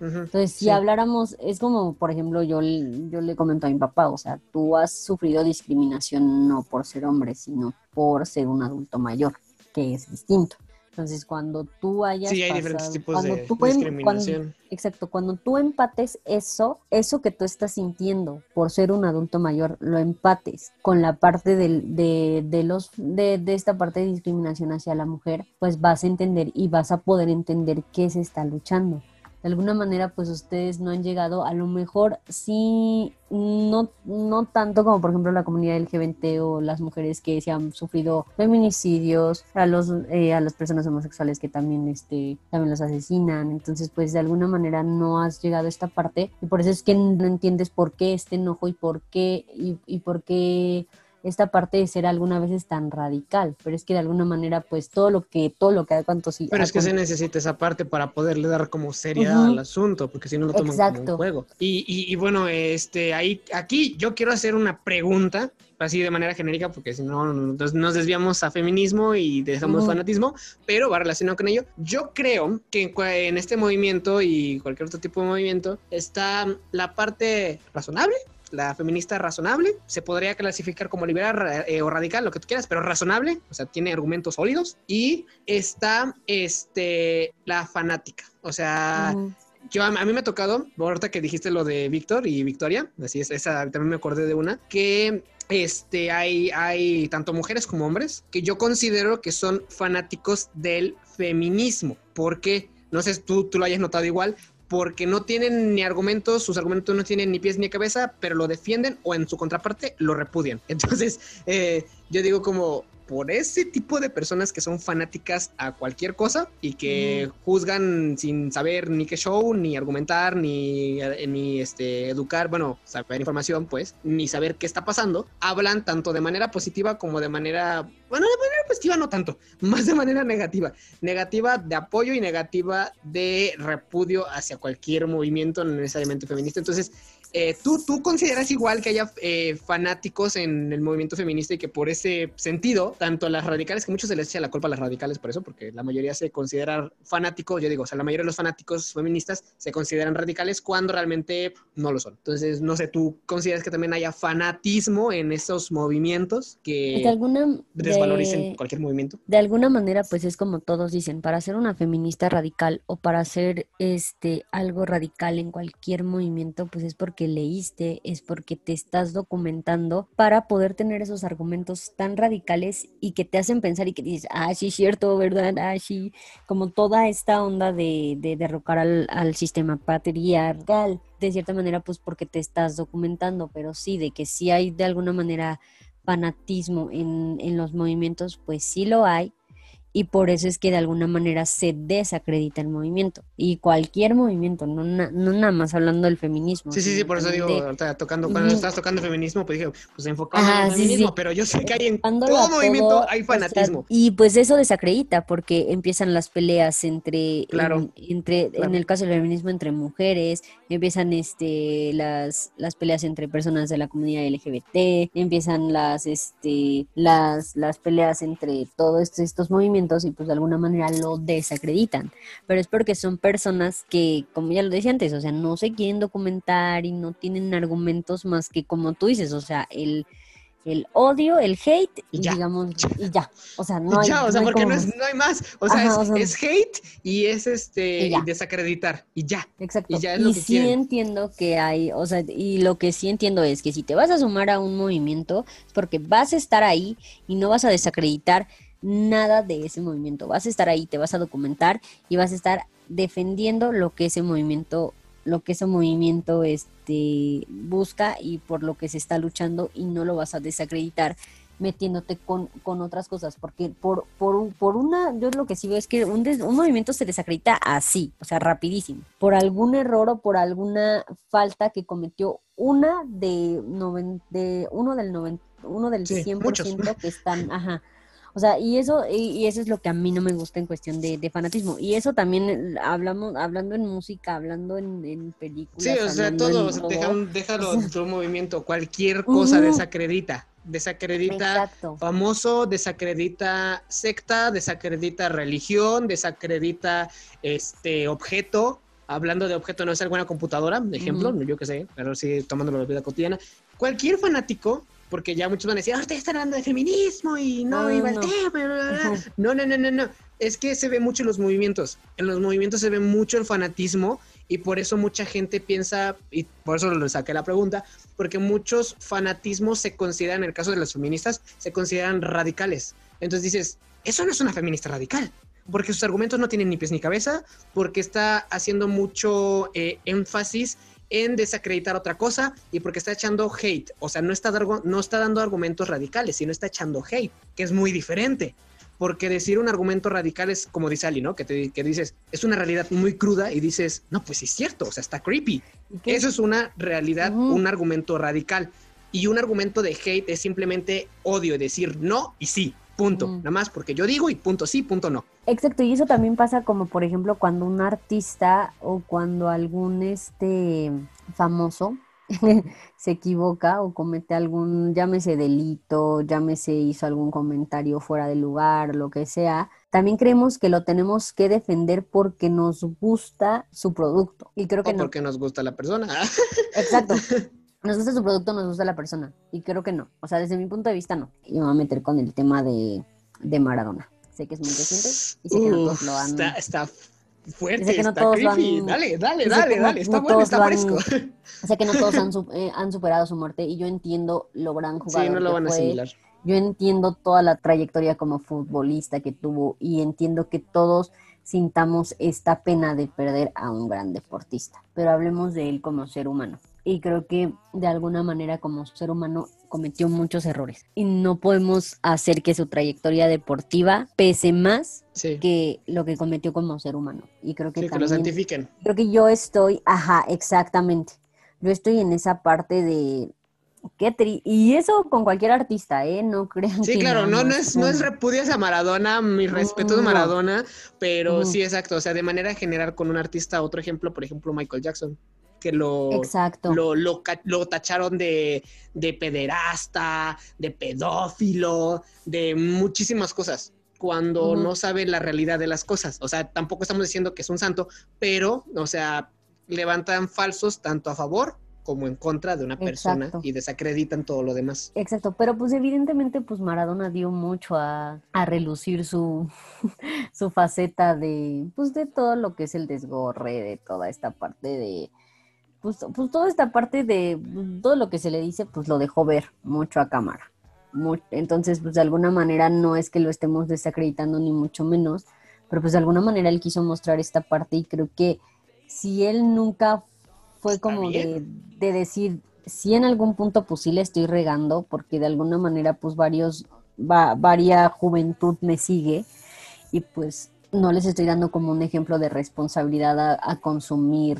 Entonces, si sí. habláramos, es como, por ejemplo, yo, yo le comento a mi papá, o sea, tú has sufrido discriminación no por ser hombre, sino por ser un adulto mayor, que es distinto. Entonces, cuando tú hayas Sí, hay pasado- diferentes tipos cuando de tú en- cuando- discriminación. exacto, cuando tú empates eso, eso que tú estás sintiendo por ser un adulto mayor, lo empates con la parte del- de, de los, de, de esta parte de discriminación hacia la mujer, pues vas a entender y vas a poder entender qué se está luchando de alguna manera pues ustedes no han llegado, a lo mejor sí, no, no tanto como por ejemplo la comunidad LGBT o las mujeres que se han sufrido feminicidios, a los eh, a las personas homosexuales que también este también los asesinan, entonces pues de alguna manera no has llegado a esta parte y por eso es que no entiendes por qué este enojo y por qué y, y por qué esta parte de ser alguna vez es tan radical, pero es que de alguna manera, pues todo lo que, todo lo que hay cuanto sí. Pero es que se necesita esa parte para poderle dar como seriedad al asunto, porque si no lo toman como un juego. Y, y, bueno, este, ahí, aquí yo quiero hacer una pregunta, así de manera genérica, porque si no nos, desviamos a feminismo y dejamos fanatismo, pero va relacionado con ello. Yo creo que en este movimiento y cualquier otro tipo de movimiento está la parte razonable la feminista razonable, se podría clasificar como liberal eh, o radical, lo que tú quieras, pero razonable, o sea, tiene argumentos sólidos. Y está este, la fanática, o sea... Yo, a, mí me ha tocado, ahorita que dijiste lo de Víctor y Victoria, así es, esa también me acordé de una, que este, hay, hay tanto mujeres como hombres que yo considero que son fanáticos del feminismo, porque no sé si tú, tú lo hayas notado igual, porque no tienen ni argumentos, sus argumentos no tienen ni pies ni cabeza, pero lo defienden o en su contraparte lo repudian. *laughs* Entonces, eh, yo digo como, por ese tipo de personas que son fanáticas a cualquier cosa y que juzgan sin saber ni qué show, ni argumentar, ni, eh, ni este, educar, bueno, saber información, pues, ni saber qué está pasando, hablan tanto de manera positiva como de manera, bueno, de manera positiva no tanto, *laughs* más de manera negativa. Negativa de apoyo y negativa de repudio hacia cualquier movimiento, necesariamente feminista. Entonces, eh, ¿tú, ¿Tú consideras igual que haya eh, fanáticos en el movimiento feminista y que por ese sentido, tanto a las radicales, que muchos se les echa la culpa a las radicales por eso, porque la mayoría se considera fanáticos, yo digo, o sea, la mayoría de los fanáticos feministas se consideran radicales cuando realmente no lo son. Entonces, no sé, ¿tú consideras que también haya fanatismo en esos movimientos que de alguna, desvaloricen cualquier movimiento? De alguna manera, pues es como todos dicen, para ser una feminista radical o para hacer este algo radical en cualquier movimiento, pues es porque leíste, es porque te estás documentando para poder tener esos argumentos tan radicales y que te hacen pensar y que dices, ah, sí, cierto, ¿verdad? Ah, sí, como toda esta onda de, derrocar al, al sistema patriarcal, de cierta manera, pues porque te estás documentando, pero sí, de que sí hay de alguna manera fanatismo en, en los movimientos, pues sí lo hay, y por eso es que de alguna manera se desacredita el movimiento y cualquier movimiento, no, no nada más hablando del feminismo. Sí, sí, sí, por eso digo, tocando, cuando estás tocando feminismo, pues dije, pues enfocado en el feminismo, pero yo sé que hay en todo movimiento hay fanatismo. y pues eso desacredita porque empiezan las peleas entre, claro, entre en el caso del feminismo entre mujeres, empiezan este las, las peleas entre personas de la comunidad LGBT, empiezan las este las las peleas entre todos estos, estos movimientos y pues de alguna manera lo desacreditan. Pero es porque son personas que, como ya lo decía antes, o sea, no se quieren documentar y no tienen argumentos más que como tú dices, o sea, el, el odio, el hate y, digamos, y ya. O sea, no hay, ya, o sea, porque no, es, no, hay más. O sea, es, hate y es este desacreditar y ya. Exacto. Y, ya es sí entiendo que hay, o sea, y lo que sí entiendo es que si te vas a sumar a un movimiento es porque vas a estar ahí y no vas a desacreditar nada de ese movimiento. Vas a estar ahí, te vas a documentar y vas a estar defendiendo lo que ese movimiento lo que ese movimiento este busca y por lo que se está luchando y no lo vas a desacreditar metiéndote con, con otras cosas, porque por, por, por una, yo lo que sí veo es que un, un movimiento se desacredita así, o sea, rapidísimo, por algún error o por alguna falta que cometió una de, de uno del 90, uno del 100% que están, *laughs* ajá, o sea, y eso, y, eso es lo que a mí no me gusta en cuestión de, fanatismo. Y eso también hablamos, hablando en música, hablando en, películas. Sí, o sea, todo, o sea, déjalo *laughs* tu movimiento, cualquier cosa desacredita. Desacredita famoso, desacredita secta, desacredita religión, desacredita este objeto. Hablando de objeto, no es alguna computadora, de ejemplo, yo qué sé, pero sí tomándolo la vida cotidiana. Cualquier fanático porque ya muchos van a decir, ah, ustedes están hablando de feminismo y no, ah, iba no. No, no, no, no, no. Es que se ve mucho en los movimientos. En los movimientos se ve mucho el fanatismo y por eso mucha gente piensa, y por eso le saqué la pregunta, porque muchos fanatismos se consideran, en el caso de las feministas, se consideran radicales. Entonces dices, eso no es una feminista radical. porque sus argumentos no tienen ni pies ni cabeza, porque está haciendo mucho eh, énfasis en desacreditar otra cosa y porque está echando hate. O sea, no está, no está dando argumentos radicales, sino está echando hate, que es muy diferente. Porque decir un argumento radical es como dice Ali, ¿no? Que, te, que dices, es una realidad muy cruda y dices, no, pues es cierto, o sea, está creepy. Eso es una realidad, un argumento radical. Y un argumento de hate es simplemente odio, decir no y sí. Punto. Nada más porque yo digo y punto sí, punto no. Exacto, y eso también pasa como por ejemplo cuando un artista o cuando algún este famoso *laughs* se equivoca o comete algún, llámese delito, llámese hizo algún comentario fuera de lugar, lo que sea, también creemos que lo tenemos que defender porque nos gusta su producto. Y creo que o porque nos gusta la persona. *laughs* Exacto. Nos gusta su producto, nos gusta la persona. Y creo que no. O sea, desde mi punto de vista, no. Y me voy a meter con el tema de, de Maradona. Sé que es muy reciente y sé que no todos lo han... Está, está fuerte, está creepy. Dale, dale, dale, dale. Está bueno, está fresco. sé que no todos han, eh, han, superado su muerte y yo entiendo lo gran jugador Sí, no lo van a asimilar. Yo entiendo toda la trayectoria como futbolista que tuvo y entiendo que todos sintamos esta pena de perder a un gran deportista. Pero hablemos de él como ser humano y creo que de alguna manera como ser humano cometió muchos errores. Y no podemos hacer que su trayectoria deportiva pese más que lo que cometió como ser humano. Y creo que, sí, que lo santifiquen. creo que yo estoy ajá exactamente. Yo estoy en esa parte de Qué tri y eso con cualquier artista, ¿eh? No crean sí, claro, no, no, es, no es repudias a Maradona, mi respeto de Maradona, pero sí, exacto, o sea, de manera general con un artista, otro ejemplo, por ejemplo, Michael Jackson que lo, lo, lo, tacharon de, de pederasta, de pedófilo, de muchísimas cosas cuando no sabe la realidad de las cosas. O sea, tampoco estamos diciendo que es un santo, pero, o sea, levantan falsos tanto a favor como en contra de una persona y desacreditan todo lo demás. Exacto, pero pues evidentemente pues Maradona dio mucho a, a relucir su, *laughs* su faceta de pues de todo lo que es el desgorre, de toda esta parte de pues, pues toda esta parte de todo lo que se le dice, pues lo dejó ver mucho a cámara. entonces, pues de alguna manera no es que lo estemos desacreditando ni mucho menos, pero pues de alguna manera él quiso mostrar esta parte y creo que si él nunca fue como de, de, decir, si en algún punto pues sí le estoy regando, porque de alguna manera pues varios, va, varia juventud me sigue y pues no les estoy dando como un ejemplo de responsabilidad a consumir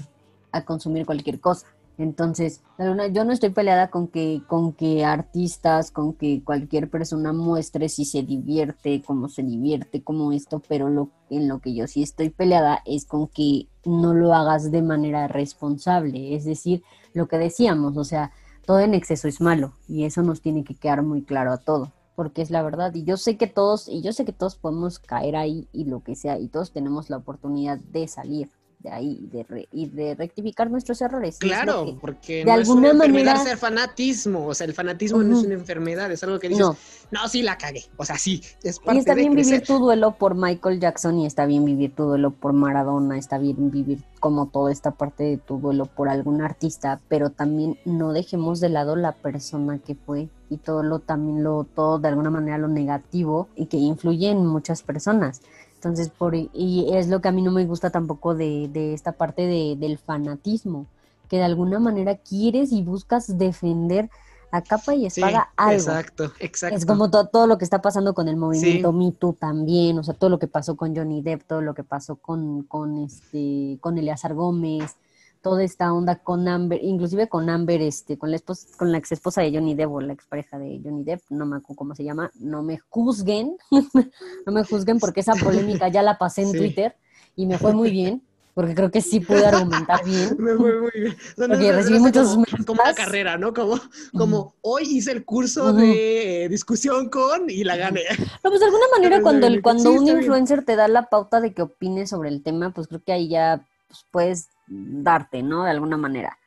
a consumir cualquier cosa. Entonces, yo no estoy peleada con que, con que artistas, con que cualquier persona muestre si se divierte, cómo se divierte, como esto, pero lo, en lo que yo sí estoy peleada es con que no lo hagas de manera responsable. Es decir, lo que decíamos, o sea, todo en exceso es malo y eso nos tiene que quedar muy claro a todos porque es la verdad y yo sé que todos y yo sé que todos podemos caer ahí y lo que sea y todos tenemos la oportunidad de salir de ahí de y de rectificar nuestros errores. Claro, porque de alguna es una manera ser fanatismo, o sea, el fanatismo no es una enfermedad, es algo que dices, no, sí la cagué, o sea, sí, es parte Y está bien vivir tu duelo por Michael Jackson y está bien vivir tu duelo por Maradona, está bien vivir como toda esta parte de tu duelo por algún artista, pero también no dejemos de lado la persona que fue y todo lo también lo todo de alguna manera lo negativo y que influye en muchas personas. Entonces, por, y es lo que a mí no me gusta tampoco de, de esta parte de, del fanatismo, que de alguna manera quieres y buscas defender a capa y espada algo. Exacto, exacto. Es como todo lo que está pasando con el movimiento Me Too también, o sea, todo lo que pasó con Johnny Depp, todo lo que pasó con, con este, con Eleazar Gómez, toda esta onda con Amber, inclusive con Amber, este, con la esposa, con la ex esposa de Johnny Depp o la expareja de Johnny Depp, no me acuerdo cómo se llama, no me juzguen, *laughs* no me juzguen porque esa polémica ya la pasé en Twitter y me fue muy bien, porque creo que sí pude argumentar bien. *laughs* me fue muy bien. porque recibí muchos como, una carrera, ¿no? Como, como hoy hice el curso de discusión con y la gané. No, pues de alguna *laughs* manera cuando, el, cuando un influencer te da la pauta de que opines sobre el tema, pues creo que ahí ya pues, puedes darte, ¿no? De alguna manera.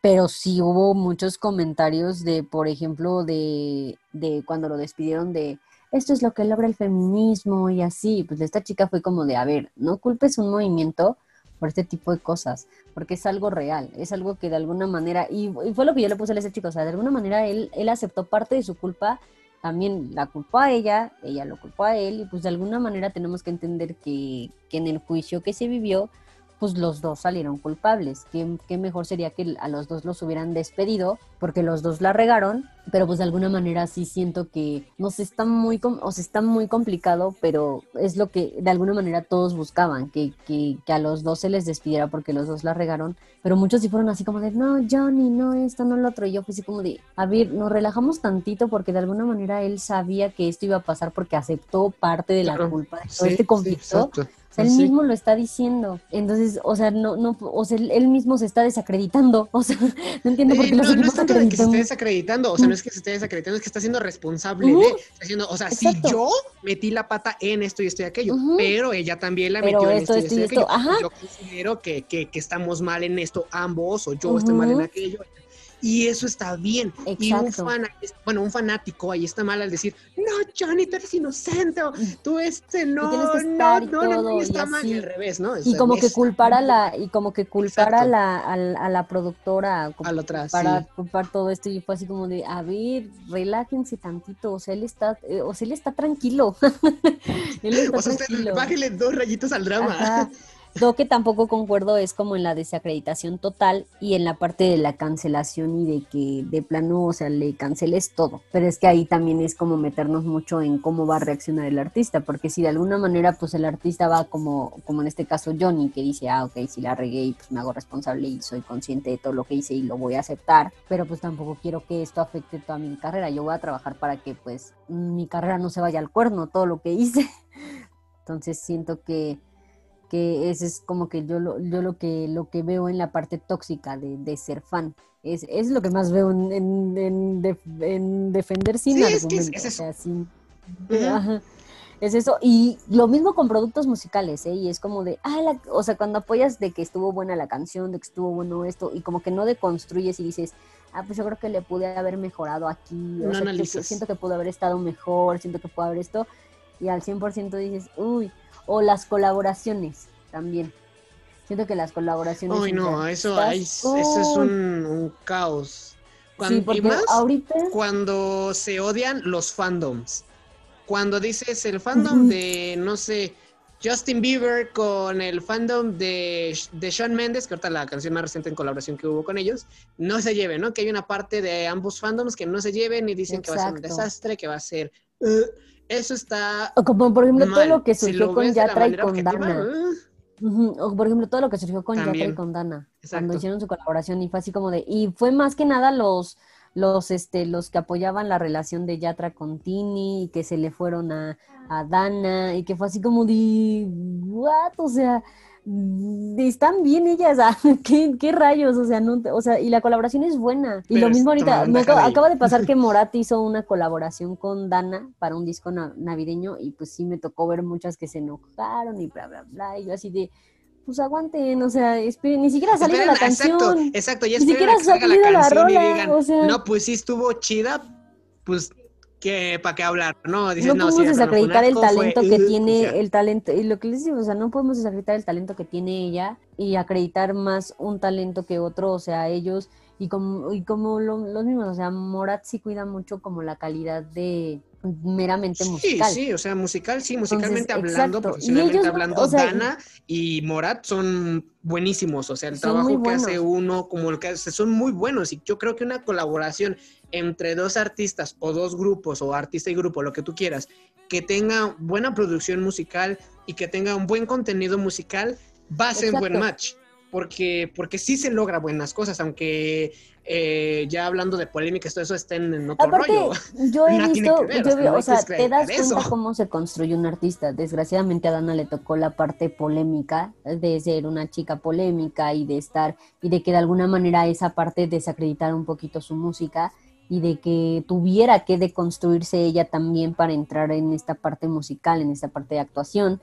Pero sí hubo muchos comentarios de, por ejemplo, de, de cuando lo despidieron de, esto es lo que logra el feminismo y así. Pues esta chica fue como de, a ver, no culpes un movimiento por este tipo de cosas, porque es algo real, es algo que de alguna manera, y, fue lo que yo le puse a ese chico, o sea, de alguna manera él, él aceptó parte de su culpa también la culpó a ella, ella lo culpó a él y pues de alguna manera tenemos que entender que, que en el juicio que se vivió pues los dos salieron culpables. ¿Qué, qué mejor sería que a los dos los hubieran despedido porque los dos la regaron, pero pues de alguna manera sí siento que no sé, está muy, o sea, está muy complicado, pero es lo que de alguna manera todos buscaban, que, que, que, a los dos se les despidiera porque los dos la regaron, pero muchos sí fueron así como de, no, Johnny, no esto, no lo otro, y yo fui así como de, a ver, nos relajamos tantito porque de alguna manera él sabía que esto iba a pasar porque aceptó parte de la Claro. culpa de todo Sí, este conflicto. sí, exacto. Él Sí. mismo lo está diciendo. Entonces, o sea, no, no, o sea, él, mismo se está desacreditando. *laughs* O sea, no entiendo por Eh, qué lo no, no seguimos es tanto de que se esté desacreditando, o sea, no es que se esté desacreditando, es que está siendo responsable de, está haciendo, o sea, Exacto. si yo metí la pata en esto y esto y aquello, pero ella también la Pero metió en esto, esto, y esto y aquello. ajá. Yo considero que, que, que estamos mal en esto ambos, o yo estoy mal en aquello. Y eso está bien. Y un, Exacto. fan, bueno, un fanático ahí está mal al decir, no, Johnny, tú eres inocente, o tú este, no, que no, estar no, no, no, todo, y está y mal, y al revés, ¿no? O Y como que culpar a la, y como que culpar a Exacto. la, a la, a la productora, como A la otra, para sí. culpar todo esto, y fue así como de, a ver, relájense tantito, o sea, él está, eh, o sea, él está tranquilo. *laughs* él está O sea, usted, tranquilo. bájele dos rayitos al drama. Ajá. Lo que tampoco concuerdo es como en la desacreditación total y en la parte de la cancelación y de que de plano, o sea, le canceles todo. Pero es que ahí también es como meternos mucho en cómo va a reaccionar el artista, porque si de alguna manera pues el artista va como, como en este caso Johnny, que dice, ah, ok, si la regué y pues me hago responsable y soy consciente de todo lo que hice y lo voy a aceptar, pero pues tampoco quiero que esto afecte toda mi carrera. Yo voy a trabajar para que pues mi carrera no se vaya al cuerno, todo lo que hice. *laughs* Entonces siento que que ese es como que yo lo, yo lo que lo que veo en la parte tóxica de, de ser fan. Es, es lo que más veo en, en, en def- en defender sin Sí, es que es- argumento, es o eso. sea, sin- Ujú. Ajá. Es eso, y lo mismo con productos musicales, ¿eh? Y es como de, ah, la- o sea, cuando apoyas de que estuvo buena la canción, de que estuvo bueno esto, y como que no deconstruyes y dices, ah, pues yo creo que le pude haber mejorado aquí, o No sea, que- siento que pudo haber estado mejor, siento que pudo haber esto, y al 100% dices, uy, o las colaboraciones también. Siento que las colaboraciones. Uy, no, eso, ahí- eso es un, un caos. Cuan- Sí, y más ahorita. cuando se odian los fandoms. Cuando dices el fandom de, no sé, Justin Bieber con el fandom de, de Shawn Mendes, que ahorita la canción más reciente en colaboración que hubo con ellos, no se lleven, ¿no? Que hay una parte de ambos fandoms que no se lleven y dicen que va a ser un desastre, que va a ser... eh, eso está O como por ejemplo todo lo que Si surgió lo con Yatra y con Dana. Ujú, O por ejemplo, todo lo que surgió con Yatra También. y con Dana, Exacto. cuando hicieron su colaboración y fue así como de, y fue más que nada los, los, este, los que apoyaban la relación de Yatra con Tini y que se le fueron a, a Dana y que fue así como de, what, o sea, mm, están bien ellas, *laughs* ah, ¿Qué, qué rayos, o sea, no, o sea, y la colaboración es buena. Y Pero lo mismo ahorita, me acaba, de ahí. acaba de *laughs* pasar que Morat hizo una colaboración con Dana para un disco na- navideño y pues sí me tocó ver muchas que se enojaron y bla, bla, bla, y yo así de, pues aguanten, o sea, esperen, ni siquiera ha salido la Esperen, exacto, canción. exacto, ya Ni siquiera la salido la canción rola, y digan, o sea- no, pues sí estuvo chida, pues que para qué hablar, ¿no? Dices, no podemos no fue desacreditar el asco, fue, talento que tiene, el talento, y lo que les digo, o sea, no podemos desacreditar el talento que tiene ella y acreditar más un talento que otro, o sea, ellos, y como, y como lo- los mismos, o sea, Morat sí cuida mucho como la calidad de meramente Sí, musical. sí, o sea, musical, sí, musicalmente Entonces, hablando, exacto. Y profesionalmente ellos, hablando, o sea, Dana y Morat son buenísimos, o sea, el trabajo que hace uno, como el que hace, son muy buenos, y yo creo que una colaboración entre dos artistas o dos grupos, o artista y grupo, lo que tú quieras, que tenga buena producción musical y que tenga un buen contenido musical, va a ser un buen match. Porque, porque sí se logra buenas cosas, aunque eh, ya hablando de polémicas, todo eso estén en otro Aparte, rollo. yo he *laughs* No visto, ver, yo o sea, no o te das cuenta eso. cómo se construye un artista. Desgraciadamente a Dana le tocó la parte polémica de ser una chica polémica y de estar, y de que de alguna manera esa parte desacreditar un poquito su música y de que tuviera que deconstruirse ella también para entrar en esta parte musical, en esta parte de actuación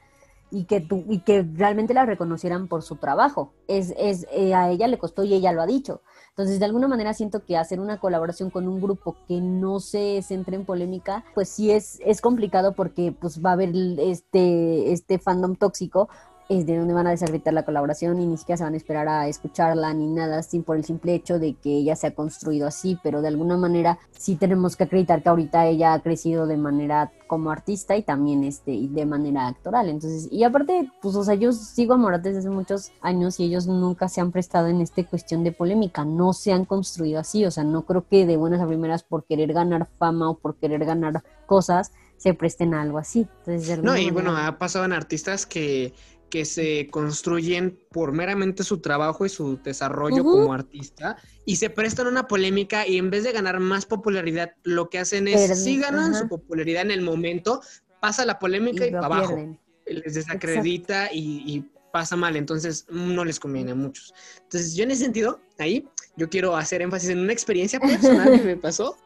y que, tu- y que realmente la reconocieran por su trabajo. Es, es, eh, a ella le costó y ella lo ha dicho. Entonces, de alguna manera siento que hacer una colaboración con un grupo que no se centre en polémica, pues sí es, es complicado porque pues va a haber este, este fandom tóxico, es de donde van a desacreditar la colaboración y ni siquiera se van a esperar a escucharla ni nada, sin por el simple hecho de que ella se ha construido así, pero de alguna manera sí tenemos que acreditar que ahorita ella ha crecido de manera como artista y también este de manera actoral. Entonces, y aparte, pues o sea, yo sigo a Morat desde hace muchos años y ellos nunca se han prestado en esta cuestión de polémica, no se han construido así, o sea, no creo que de buenas a primeras por querer ganar fama o por querer ganar cosas se presten a algo así. Entonces, no, y bueno, ha pasado en artistas que que se construyen por meramente su trabajo y su desarrollo como artista y se prestan una polémica y en vez de ganar más popularidad, lo que hacen es, si ganan su popularidad en el momento, pasa la polémica y, para abajo. Les desacredita y, pasa mal, entonces no les conviene a muchos. Entonces yo en ese sentido, ahí, yo quiero hacer énfasis en una experiencia personal que me pasó. *laughs*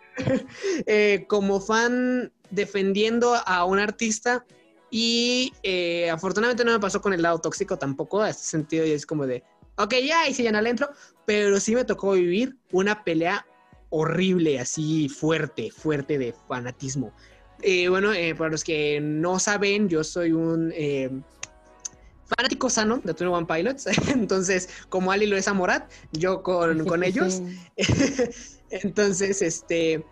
Eh, como fan defendiendo a un artista, y eh, afortunadamente no me pasó con el lado tóxico tampoco, en este sentido, y es como de, ok, ya, y si ya no le entro, pero sí me tocó vivir una pelea horrible, así fuerte, fuerte de fanatismo. Eh, bueno, eh, para los que no saben, yo soy un fanático sano de Twenty One Pilots, *laughs* entonces, como Ali lo es a Morat, yo con, *laughs* con ellos. *laughs* entonces, este,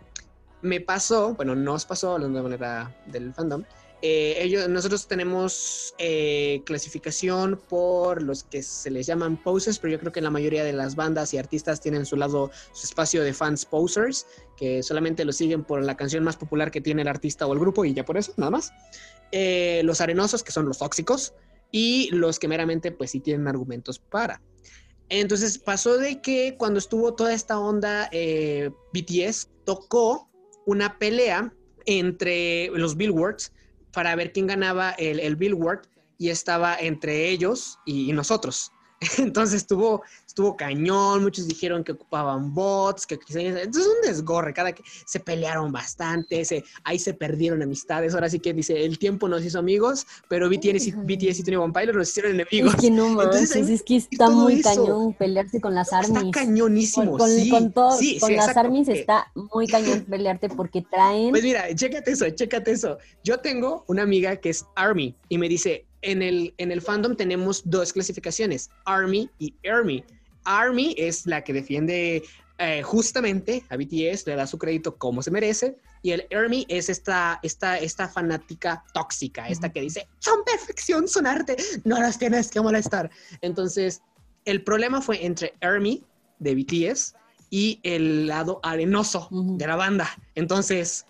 me pasó, bueno, nos pasó, hablando de manera del fandom, eh, ellos, nosotros tenemos eh, clasificación por los que se les llaman posers, pero yo creo que la mayoría de las bandas y artistas tienen su lado, su espacio de fans posers, que solamente lo siguen por la canción más popular que tiene el artista o el grupo y ya por eso, nada más. Eh, los arenosos, que son los tóxicos, y los que meramente pues sí tienen argumentos para. Entonces pasó de que cuando estuvo toda esta onda, BTS tocó una pelea entre los Billboards para ver quién ganaba el, el Billboard y estaba entre ellos y, nosotros. *laughs* Entonces estuvo, estuvo cañón, muchos dijeron que ocupaban bots, que entonces es un desgorre, cada que se pelearon bastante, se, ahí se perdieron amistades, ahora sí que dice, el tiempo nos hizo amigos, pero BTS, y, BTS y Tony Pilot nos hicieron enemigos. Es que no *laughs* manches, es que está muy cañón pelearse con las armies. Está cañonísimo, con, sí, con, todo, con las armies está muy cañón pelearte porque traen... Pues mira, chécate eso, chécate eso. Yo tengo una amiga que es Army y me dice, en el, en el fandom tenemos dos clasificaciones, Army y Army. Army es la que defiende eh, justamente a BTS, le da su crédito como se merece, y el Army es esta, esta, esta fanática tóxica, esta que dice, son perfección, son arte, no las tienes que molestar. Entonces, el problema fue entre Army de BTS y el lado arenoso de la banda. Entonces,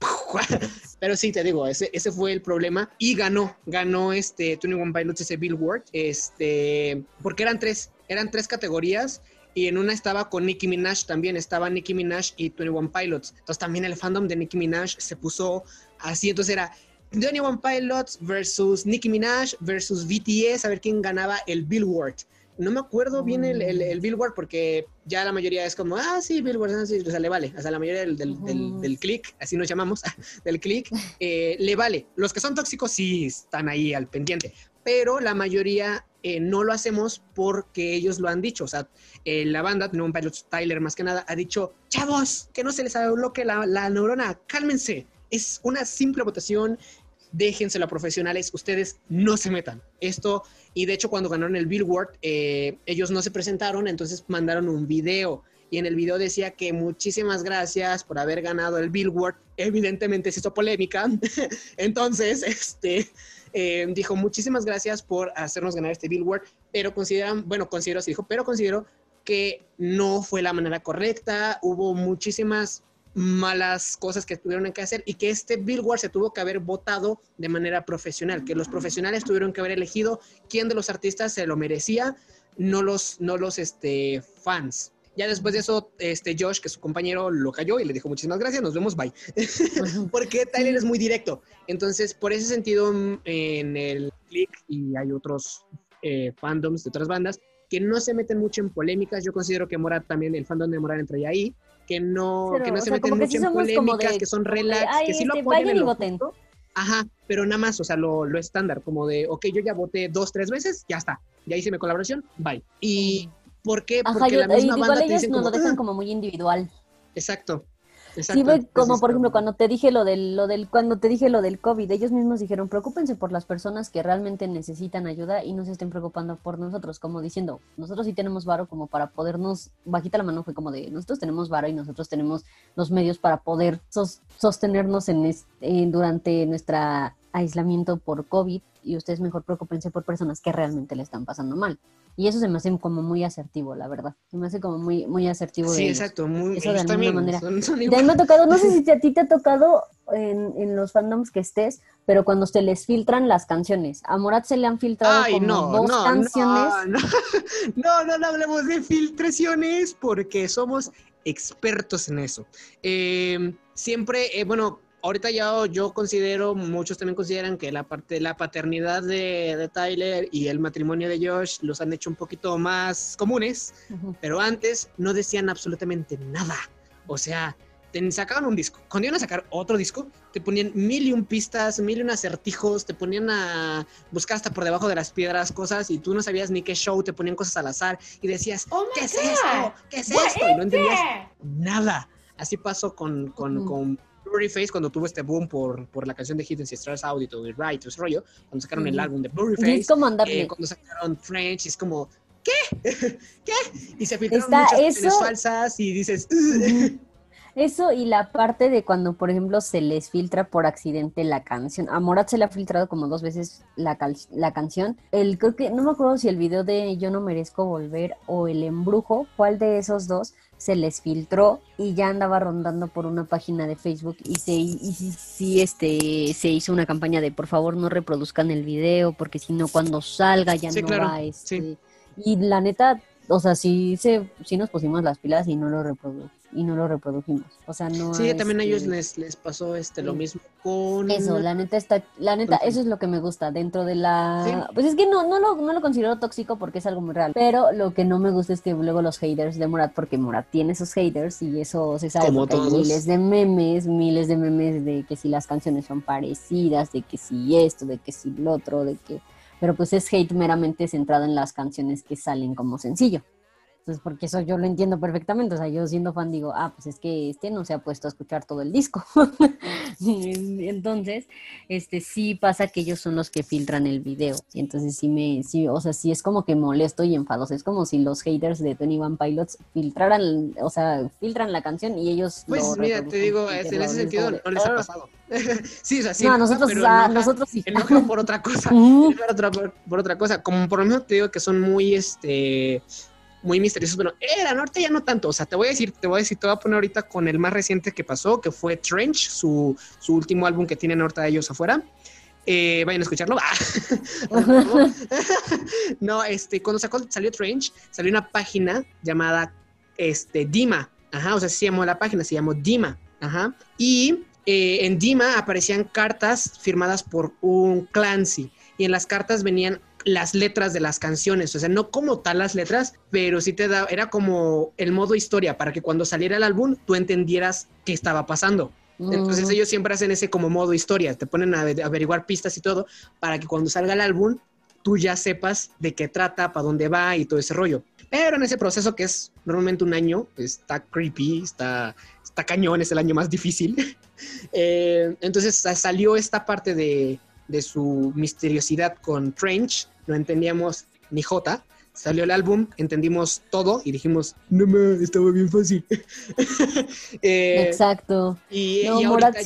*laughs* pero sí, te digo, ese, ese fue el problema y ganó, ganó este 21 Pilots ese Billboard, este, porque eran tres, eran tres categorías y en una estaba con Nicki Minaj también, estaba Nicki Minaj y 21 Pilots. Entonces también el fandom de Nicki Minaj se puso así, entonces era 21 Pilots versus Nicki Minaj versus BTS, a ver quién ganaba el Billboard. No me acuerdo bien el, el, Billboard porque ya la mayoría es como, ah, sí, Billboard, ah, sí, o sea, le vale. O sea, la mayoría del, del, del, click, así nos llamamos, *laughs* del click, eh, le vale. Los que son tóxicos sí están ahí al pendiente, pero la mayoría eh, no lo hacemos porque ellos lo han dicho. O sea, eh, la banda, un Pilot Tyler más que nada, ha dicho, chavos, que no se les bloque la, la neurona, cálmense. Es una simple votación, déjenselo a profesionales, ustedes no se metan. Esto y de hecho, cuando ganaron el Billboard, eh, ellos no se presentaron, entonces mandaron un video. Y en el video decía que muchísimas gracias por haber ganado el Billboard. Evidentemente se hizo polémica. *laughs* entonces, este, eh, dijo muchísimas gracias por hacernos ganar este Billboard. Pero consideran, bueno, considero, se dijo, pero considero que no fue la manera correcta. Hubo muchísimas malas cosas que tuvieron que hacer y que este Billboard se tuvo que haber votado de manera profesional, que los profesionales tuvieron que haber elegido quién de los artistas se lo merecía, no los, no los este, fans. Ya después de eso, este Josh, que su compañero, lo cayó y le dijo muchísimas gracias, nos vemos, bye. *laughs* Porque Tyler es muy directo. Entonces, por ese sentido, en el Click y hay otros eh, fandoms de otras bandas que no se meten mucho en polémicas. Yo considero que Morat también, el fandom de Morat entra ahí que no, que no se meten mucho en polémicas, que son relax, que sí lo este, apoyan en Ajá, pero nada más, o sea, lo, lo, estándar, como de, ok, yo ya voté dos, tres veces, ya está, ya hice mi colaboración, bye. ¿Y por qué? Porque la misma banda te dicen no como, lo dejan como muy individual. Exacto. Sí, fue como por ejemplo cuando te dije lo del, lo del, cuando te dije lo del COVID, ellos mismos dijeron, preocúpense por las personas que realmente necesitan ayuda y no se estén preocupando por nosotros, como diciendo, nosotros sí tenemos varo como para podernos, bajita la mano fue como de, nosotros tenemos varo y nosotros tenemos los medios para poder sostenernos en este, durante nuestra aislamiento por COVID y ustedes mejor preocupense por personas que realmente le están pasando mal. Y eso se me hace como muy asertivo, la verdad. Se me hace como muy, muy asertivo. Sí, exacto. Muy, eso de alguna también, manera. me ha tocado, no sé si *laughs* a ti te ha tocado en, en, los fandoms que estés, pero cuando se les filtran las canciones. A Morat se le han filtrado como dos canciones. *laughs* No, no, no, no hablemos de filtraciones porque somos expertos en eso. Eh, siempre, eh, bueno, ahorita ya yo considero, muchos también consideran que la parte la paternidad de, Tyler y el matrimonio de Josh los han hecho un poquito más comunes, pero antes no decían absolutamente nada. O sea, te sacaban un disco. Cuando iban a sacar otro disco, te ponían mil y un pistas, mil y un acertijos, te ponían a buscar hasta por debajo de las piedras cosas y tú no sabías ni qué show, te ponían cosas al azar y decías, oh ¿qué es esto? ¿Qué es esto? Y no entendías nada. Así pasó con, con, con Face cuando tuvo este boom por, por la canción de Hidden Stars Audito y Right, ese rollo, cuando sacaron el álbum de Blurryface, es como eh, cuando sacaron French, es como, ¿qué? *laughs* ¿Qué? Y se filtraron muchas canciones falsas y dices... Eso y la parte de cuando, por ejemplo, se les filtra por accidente la canción. A Morat se le ha filtrado como dos veces la, la canción. El, creo que, no me acuerdo si el video de Yo no merezco volver o el embrujo, cuál de esos dos, se les filtró y ya andaba rondando por una página de Facebook y se y sí, este se hizo una campaña de por favor no reproduzcan el video porque si no cuando salga ya no va este y la neta o sea sí se sí nos pusimos las pilas y no lo reprodujo y no lo reprodujimos. O sea, no. Sí, también a ellos les, les pasó este lo mismo con. Eso, la neta está, la neta, eso es lo que me gusta dentro de la. Pues es que no, no lo, no lo considero tóxico porque es algo muy real. Pero lo que no me gusta es que luego los haters de Morat, porque Morat tiene sus haters y eso se sabe. Como todos. Hay miles de memes, miles de memes de que si las canciones son parecidas, de que si esto, de que si lo otro, de que. Pero pues es hate meramente centrado en las canciones que salen como sencillo. Entonces, porque eso yo lo entiendo perfectamente. O sea, yo siendo fan digo, ah, pues es que este no se ha puesto a escuchar todo el disco. *laughs* entonces, este sí pasa que ellos son los que filtran el video. Y entonces sí me, sí, o sea, sí es como que molesto y enfadoso. Es como si los haters de Tony One Pilots filtraran, o sea, filtran la la y ellos. Pues mira, te digo, en ese sentido no les ha pasado. *laughs* sí, o sea, sí. No, nosotros, pero ah, nosotros sí. por *laughs* otra cosa. por, otra, por otra cosa. Como por lo menos te digo que son muy, este muy misteriosos. Bueno, era norte ya no tanto. O sea, te voy a decir, te voy a decir, te voy a poner ahorita con el más reciente que pasó, que fue Trench, su, su último álbum que tiene Norte de ellos afuera. Eh, vayan a escucharlo. *laughs* *laughs* no, este, cuando sacó, salió Trench, salió una página llamada este, Dima. Ajá, o sea, se llamó la página, se llamó Dima. Ajá. Y eh, en Dima aparecían cartas firmadas por un Clancy. Y en las cartas venían las letras de las canciones, o sea, no como tal las letras, pero sí te da, era como el modo historia para que cuando saliera el álbum tú entendieras qué estaba pasando. Entonces ellos siempre hacen ese como modo historia, te ponen a averiguar pistas y todo para que cuando salga el álbum tú ya sepas de qué trata, para dónde va y todo ese rollo. Pero en ese proceso que es normalmente un año, pues, está creepy, está, está cañón, es el año más difícil. *laughs* Eh, entonces salió esta parte de, de su misteriosidad con Trench, no entendíamos ni J. Salió el álbum, entendimos todo y dijimos, no me, estaba bien fácil. *laughs* Eh, Exacto. Y, ahorita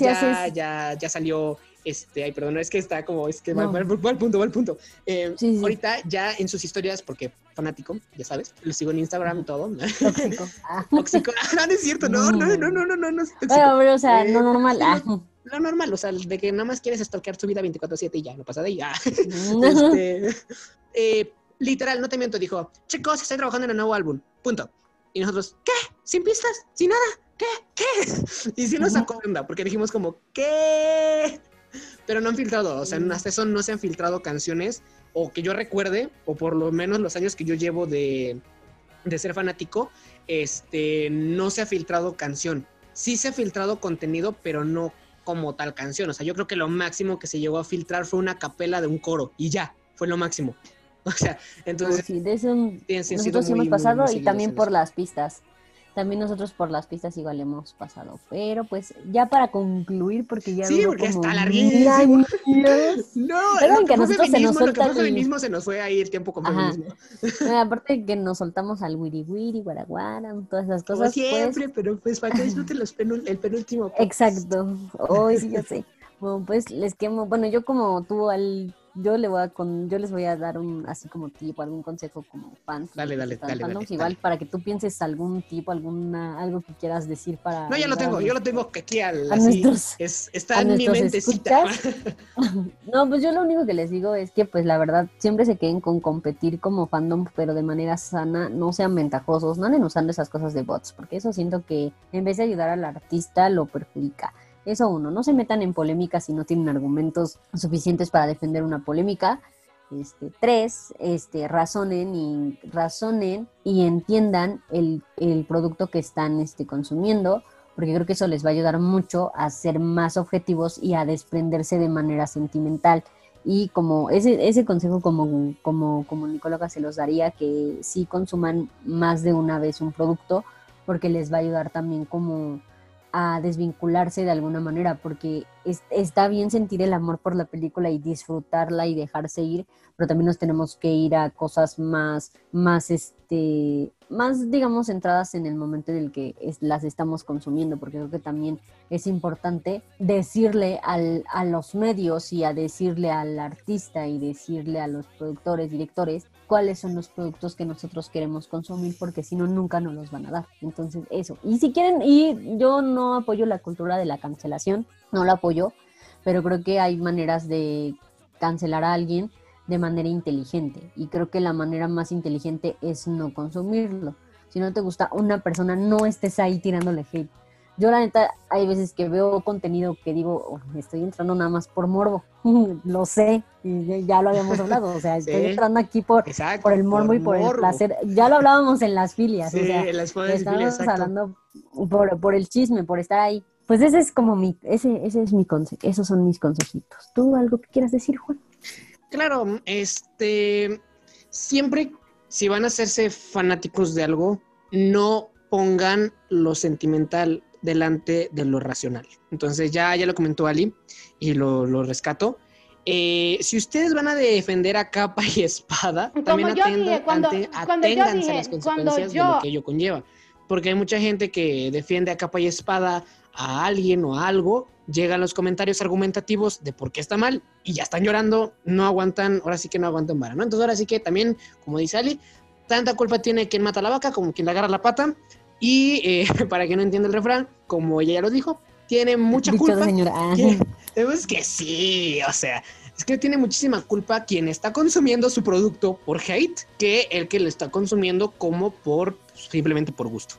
ya, ya, salió este, ay, perdón, es que está como, es que va, al punto, va al punto. Eh, ahorita ya en sus historias, porque fanático, ya sabes, lo sigo en Instagram y todo. *laughs* Tóxico. tóxico. no, *laughs* no es cierto, no, no, no, no, no, no, no es tóxico. Bueno, o sea, no eh, normal. Ah lo normal, o sea, de que nada más quieres stalkear su vida 24-7 y ya, no pasa de ahí. *laughs* este, eh, literal, no te miento, dijo, chicos, estoy trabajando en un nuevo álbum, punto. Y nosotros, ¿qué? ¿Sin pistas? ¿Sin nada? ¿Qué? ¿Qué? *laughs* Y sí nos sacó onda, porque dijimos como, ¿qué? Pero no han filtrado, o sea, hasta eso no se han filtrado canciones, o que yo recuerde, o por lo menos los años que yo llevo de, de ser fanático, este, no se ha filtrado canción. Sí se ha filtrado contenido, pero no como tal canción. O sea, yo creo que lo máximo que se llegó a filtrar fue una capela de un coro y ya, fue lo máximo. *laughs* O sea, entonces... Sí, de eso nosotros hemos pasado y también por las pistas. También nosotros por las pistas igual hemos pasado. Pero pues ya para concluir, porque ya. Sí, porque como está larguísimo. *laughs* No, Saben lo que que nosotros se nos lo que fue el- feminismo se nos fue ahí el tiempo con Ajá. feminismo. Eh, *laughs* Aparte que nos soltamos al wiri wiri, guaraguara, todas esas Como cosas. siempre, Pues, pero pues para que disfruten los penul- el penúltimo. exacto. Hoy sí, yo sé. *laughs* Bueno, pues les quemo. Bueno, yo como tú al. Yo le voy a con, yo les voy a dar un así como tipo, algún consejo como fan. Dale, dale, dale, igual dale. para que tú pienses algún tipo, alguna, algo que quieras decir para. No, ya lo tengo, yo lo tengo que aquí al, a así, nuestros- es, está a en mi mentecita. *laughs* *laughs* No, pues yo lo único que les digo es que pues la verdad siempre se queden con competir como fandom, pero de manera sana, no sean ventajosos, no anden usando esas cosas de bots, porque eso siento que en vez de ayudar al artista lo perjudica. Eso uno, no se metan en polémicas si no tienen argumentos suficientes para defender una polémica. Este, tres, este, razonen y razonen y entiendan el, el producto que están este, consumiendo, porque creo que eso les va a ayudar mucho a ser más objetivos y a desprenderse de manera sentimental. Y como ese, ese consejo como, como comunicóloga se los daría, que sí consuman más de una vez un producto, porque les va a ayudar también como a desvincularse de alguna manera, porque es- está bien sentir el amor por la película y disfrutarla y dejarse ir, pero también nos tenemos que ir a cosas más, más, este, más, digamos, centradas en el momento en el que las estamos consumiendo, porque creo que también es importante decirle al, a los medios y a decirle al artista y decirle a los productores, directores, cuáles son los productos que nosotros queremos consumir, porque si no, nunca nos los van a dar. Entonces, eso. Y si quieren, y yo no apoyo la cultura de la cancelación, no la apoyo, pero creo que hay maneras de cancelar a alguien de manera inteligente. Y creo que la manera más inteligente es no consumirlo. Si no te gusta una persona, no estés ahí tirándole hate. Yo la neta, hay veces que veo contenido que digo, "Oh, me estoy entrando nada más por morbo. *laughs* lo sé, y ya- lo habíamos *laughs* hablado. O sea, estoy Sí. entrando aquí por, Exacto. por el morbo y por el placer. Ya lo hablábamos en las filias. Sí, o sea, las Biblia, exacto. hablando por, por el chisme, por estar ahí. Pues ese es como mi, ese, ese es mi consejo, esos son mis consejitos. ¿Tú algo que quieras decir, Juan? Claro, este, siempre si van a hacerse fanáticos de algo, no pongan lo sentimental delante de lo racional. Entonces ya, ya lo comentó Ali y lo, lo rescato. Eh, si ustedes van a defender a capa y espada, Como también yo atendan- dije, cuando- ante- cuando yo aténganse dije, a las consecuencias de lo que ello conlleva. Porque hay mucha gente que defiende a capa y espada a alguien o a algo, llegan los comentarios argumentativos de por qué está mal y ya están llorando, no aguantan, ahora sí que no aguantan vara, ¿no? Entonces ahora sí que también, como dice Ali, tanta culpa tiene quien mata a la vaca como quien le agarra la pata y eh, *laughs* para que no entienda el refrán, como ella ya lo dijo, tiene mucha Dicho culpa. señora. *laughs* Es que sí, o sea, es que tiene muchísima culpa quien está consumiendo su producto por hate que el que lo está consumiendo como por simplemente por gusto.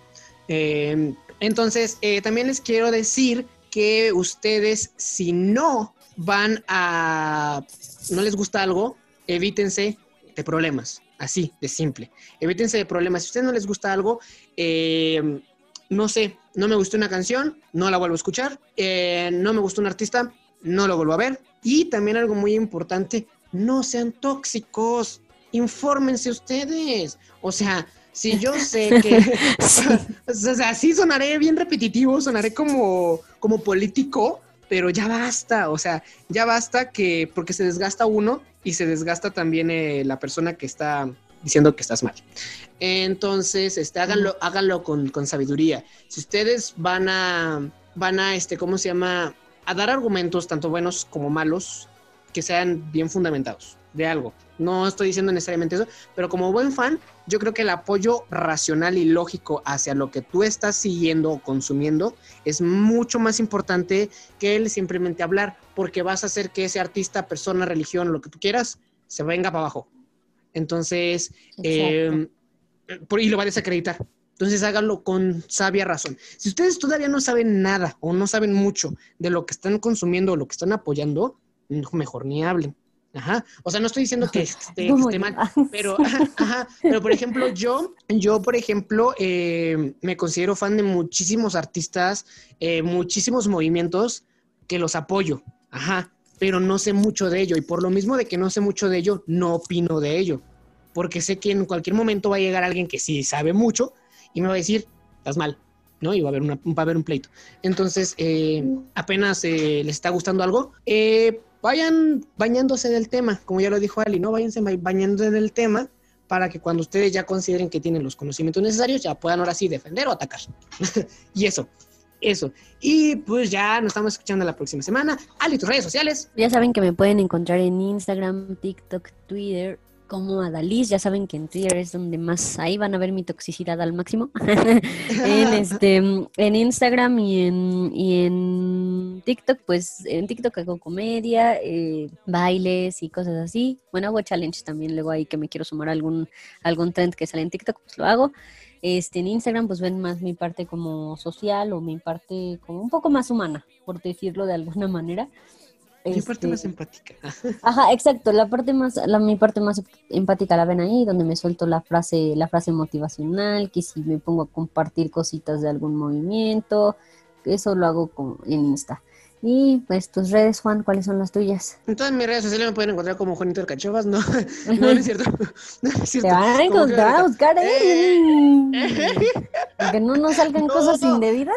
Eh, entonces, eh, también les quiero decir que ustedes, si no van a, no les gusta algo, evítense de problemas, así de simple. Evítense de problemas. Si a ustedes no les gusta algo, eh, no sé, no me gustó una canción, no la vuelvo a escuchar, eh, no me gustó un artista, no lo vuelvo a ver. Y también algo muy importante, no sean tóxicos, infórmense ustedes. O sea, si yo sé *laughs* que, *laughs* o sea, sí sonaré bien repetitivo, sonaré como, como político, pero ya basta, o sea, ya basta que, porque se desgasta uno y se desgasta también eh, la persona que está diciendo que estás mal. Entonces, este, háganlo, háganlo con, con sabiduría. Si ustedes van a, van a, este, ¿cómo se llama? A dar argumentos, tanto buenos como malos, que sean bien fundamentados de algo. No estoy diciendo necesariamente eso, pero como buen fan, yo creo que el apoyo racional y lógico hacia lo que tú estás siguiendo o consumiendo es mucho más importante que el simplemente hablar, porque vas a hacer que ese artista, persona, religión, lo que tú quieras, se venga para abajo. Entonces, eh, por, y lo va a desacreditar. Entonces háganlo con sabia razón. Si ustedes todavía no saben nada o no saben mucho de lo que están consumiendo o lo que están apoyando, mejor ni hablen. Ajá. O sea, no estoy diciendo que esté, *laughs* que ¿Cómo esté mal, *laughs* pero, ajá, ajá. pero por ejemplo, yo, yo, por ejemplo, eh, me considero fan de muchísimos artistas, eh, muchísimos movimientos que los apoyo. Ajá. Pero no sé mucho de ello. Y por lo mismo de que no sé mucho de ello, no opino de ello. Porque sé que en cualquier momento va a llegar alguien que sí sabe mucho y me va a decir, estás mal, ¿no? Y va a haber, una, va a haber un pleito. Entonces, eh, apenas eh, les está gustando algo, eh, vayan bañándose del tema, como ya lo dijo Ali, ¿no? Váyanse bañando del tema para que cuando ustedes ya consideren que tienen los conocimientos necesarios, ya puedan ahora sí defender o atacar. *laughs* y eso, eso. Y pues ya nos estamos escuchando la próxima semana. Ali, tus redes sociales. Ya saben que me pueden encontrar en Instagram, TikTok, Twitter como Adaliz, ya saben que en Twitter es donde más ahí van a ver mi toxicidad al máximo. *laughs* en este *laughs* en Instagram y en, y en TikTok, pues en TikTok hago comedia, eh, bailes y cosas así. Bueno, hago challenge también luego ahí que me quiero sumar a algún, algún trend que sale en TikTok, pues lo hago. Este, en Instagram pues ven más mi parte como social o mi parte como un poco más humana, por decirlo de alguna *laughs* manera. Mi parte más este, empática. *laughs* Ajá, exacto. La parte más, la, mi parte más empática la ven ahí, donde me suelto la frase, la frase motivacional, que si me pongo a compartir cositas de algún movimiento, eso lo hago en Insta. Y pues tus redes, Juan, ¿cuáles son las tuyas? En todas mis redes sociales me pueden encontrar como Juanito Cachovas, no, *laughs* no, es cierto. *laughs* No es cierto. Te van a encontrar a buscar, ¿eh? que no nos salgan cosas indebidas.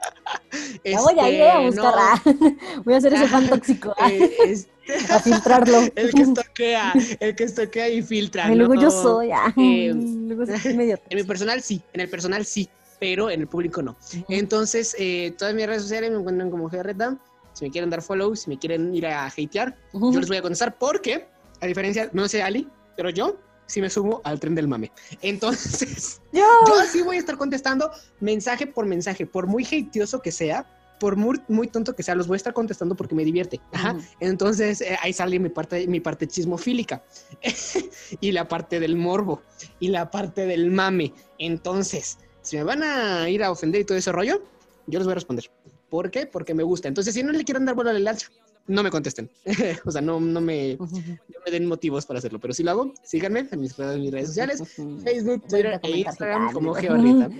*laughs* Ya voy a ir a este, buscar. *laughs* Voy a hacer ese fan *laughs* tóxico. Eh, este, a filtrarlo. El que estoquea, el que estoquea y filtra. Y luego yo soy. Ah, eh, en mi personal sí, en el personal sí, pero en el público no. Entonces, eh, todas mis redes sociales me encuentran como GRTA. Si me quieren dar follow, si me quieren ir a hatear, yo les voy a contestar porque, a diferencia, no sé Ali, pero yo si me subo al tren del mame. Entonces, *laughs* yo así voy a estar contestando mensaje por mensaje, por muy hateoso que sea, por muy, muy tonto que sea, los voy a estar contestando porque me divierte. Entonces, eh, ahí sale mi parte, mi parte chismofílica *laughs* y la parte del morbo y la parte del mame. Entonces, si me van a ir a ofender y todo ese rollo, yo les voy a responder. ¿Por qué? Porque me gusta. Entonces, si no le quieren dar vuelo a la no me contesten. *laughs* o sea, no, no, me, me, den motivos para hacerlo. Pero si lo hago, síganme en mis, redes sociales, *laughs* Facebook, Twitter e Instagram como Georrita.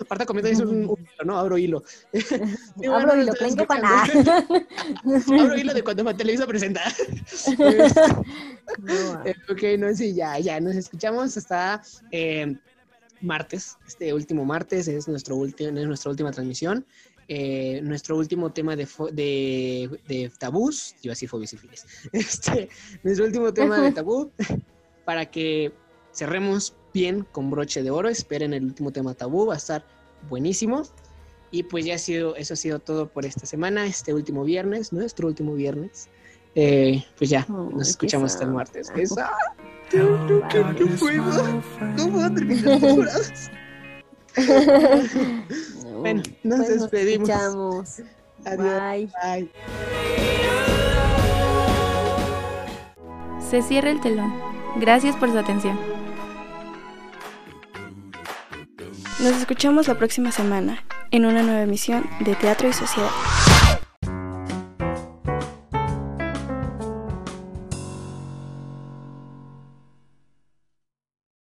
Aparte comienza un, un, hilo, ¿no? Abro hilo. *laughs* Abro hilo, ¿creen que para Abro hilo de cuando Televisa presenta. no. Ok, no, sí, ya, ya, nos escuchamos hasta eh, martes. Este último martes es, nuestro último, es nuestra última transmisión. Eh, nuestro último tema de, de, de tabús, yo así fue *laughs* este, nuestro último tema de tabú, *laughs* para que cerremos bien con broche de oro, esperen el último tema tabú, va a estar buenísimo. Y pues ya ha sido, eso ha sido todo por esta semana, este último viernes, nuestro último viernes. Eh, pues ya, nos escuchamos hasta el martes. No, puedo, no puedo terminar *laughs* *laughs* Bueno, nos pues despedimos. Nos Adiós. Bye. Se cierra el telón. Gracias por su atención. Nos escuchamos la próxima semana en una nueva emisión de Teatro y Sociedad.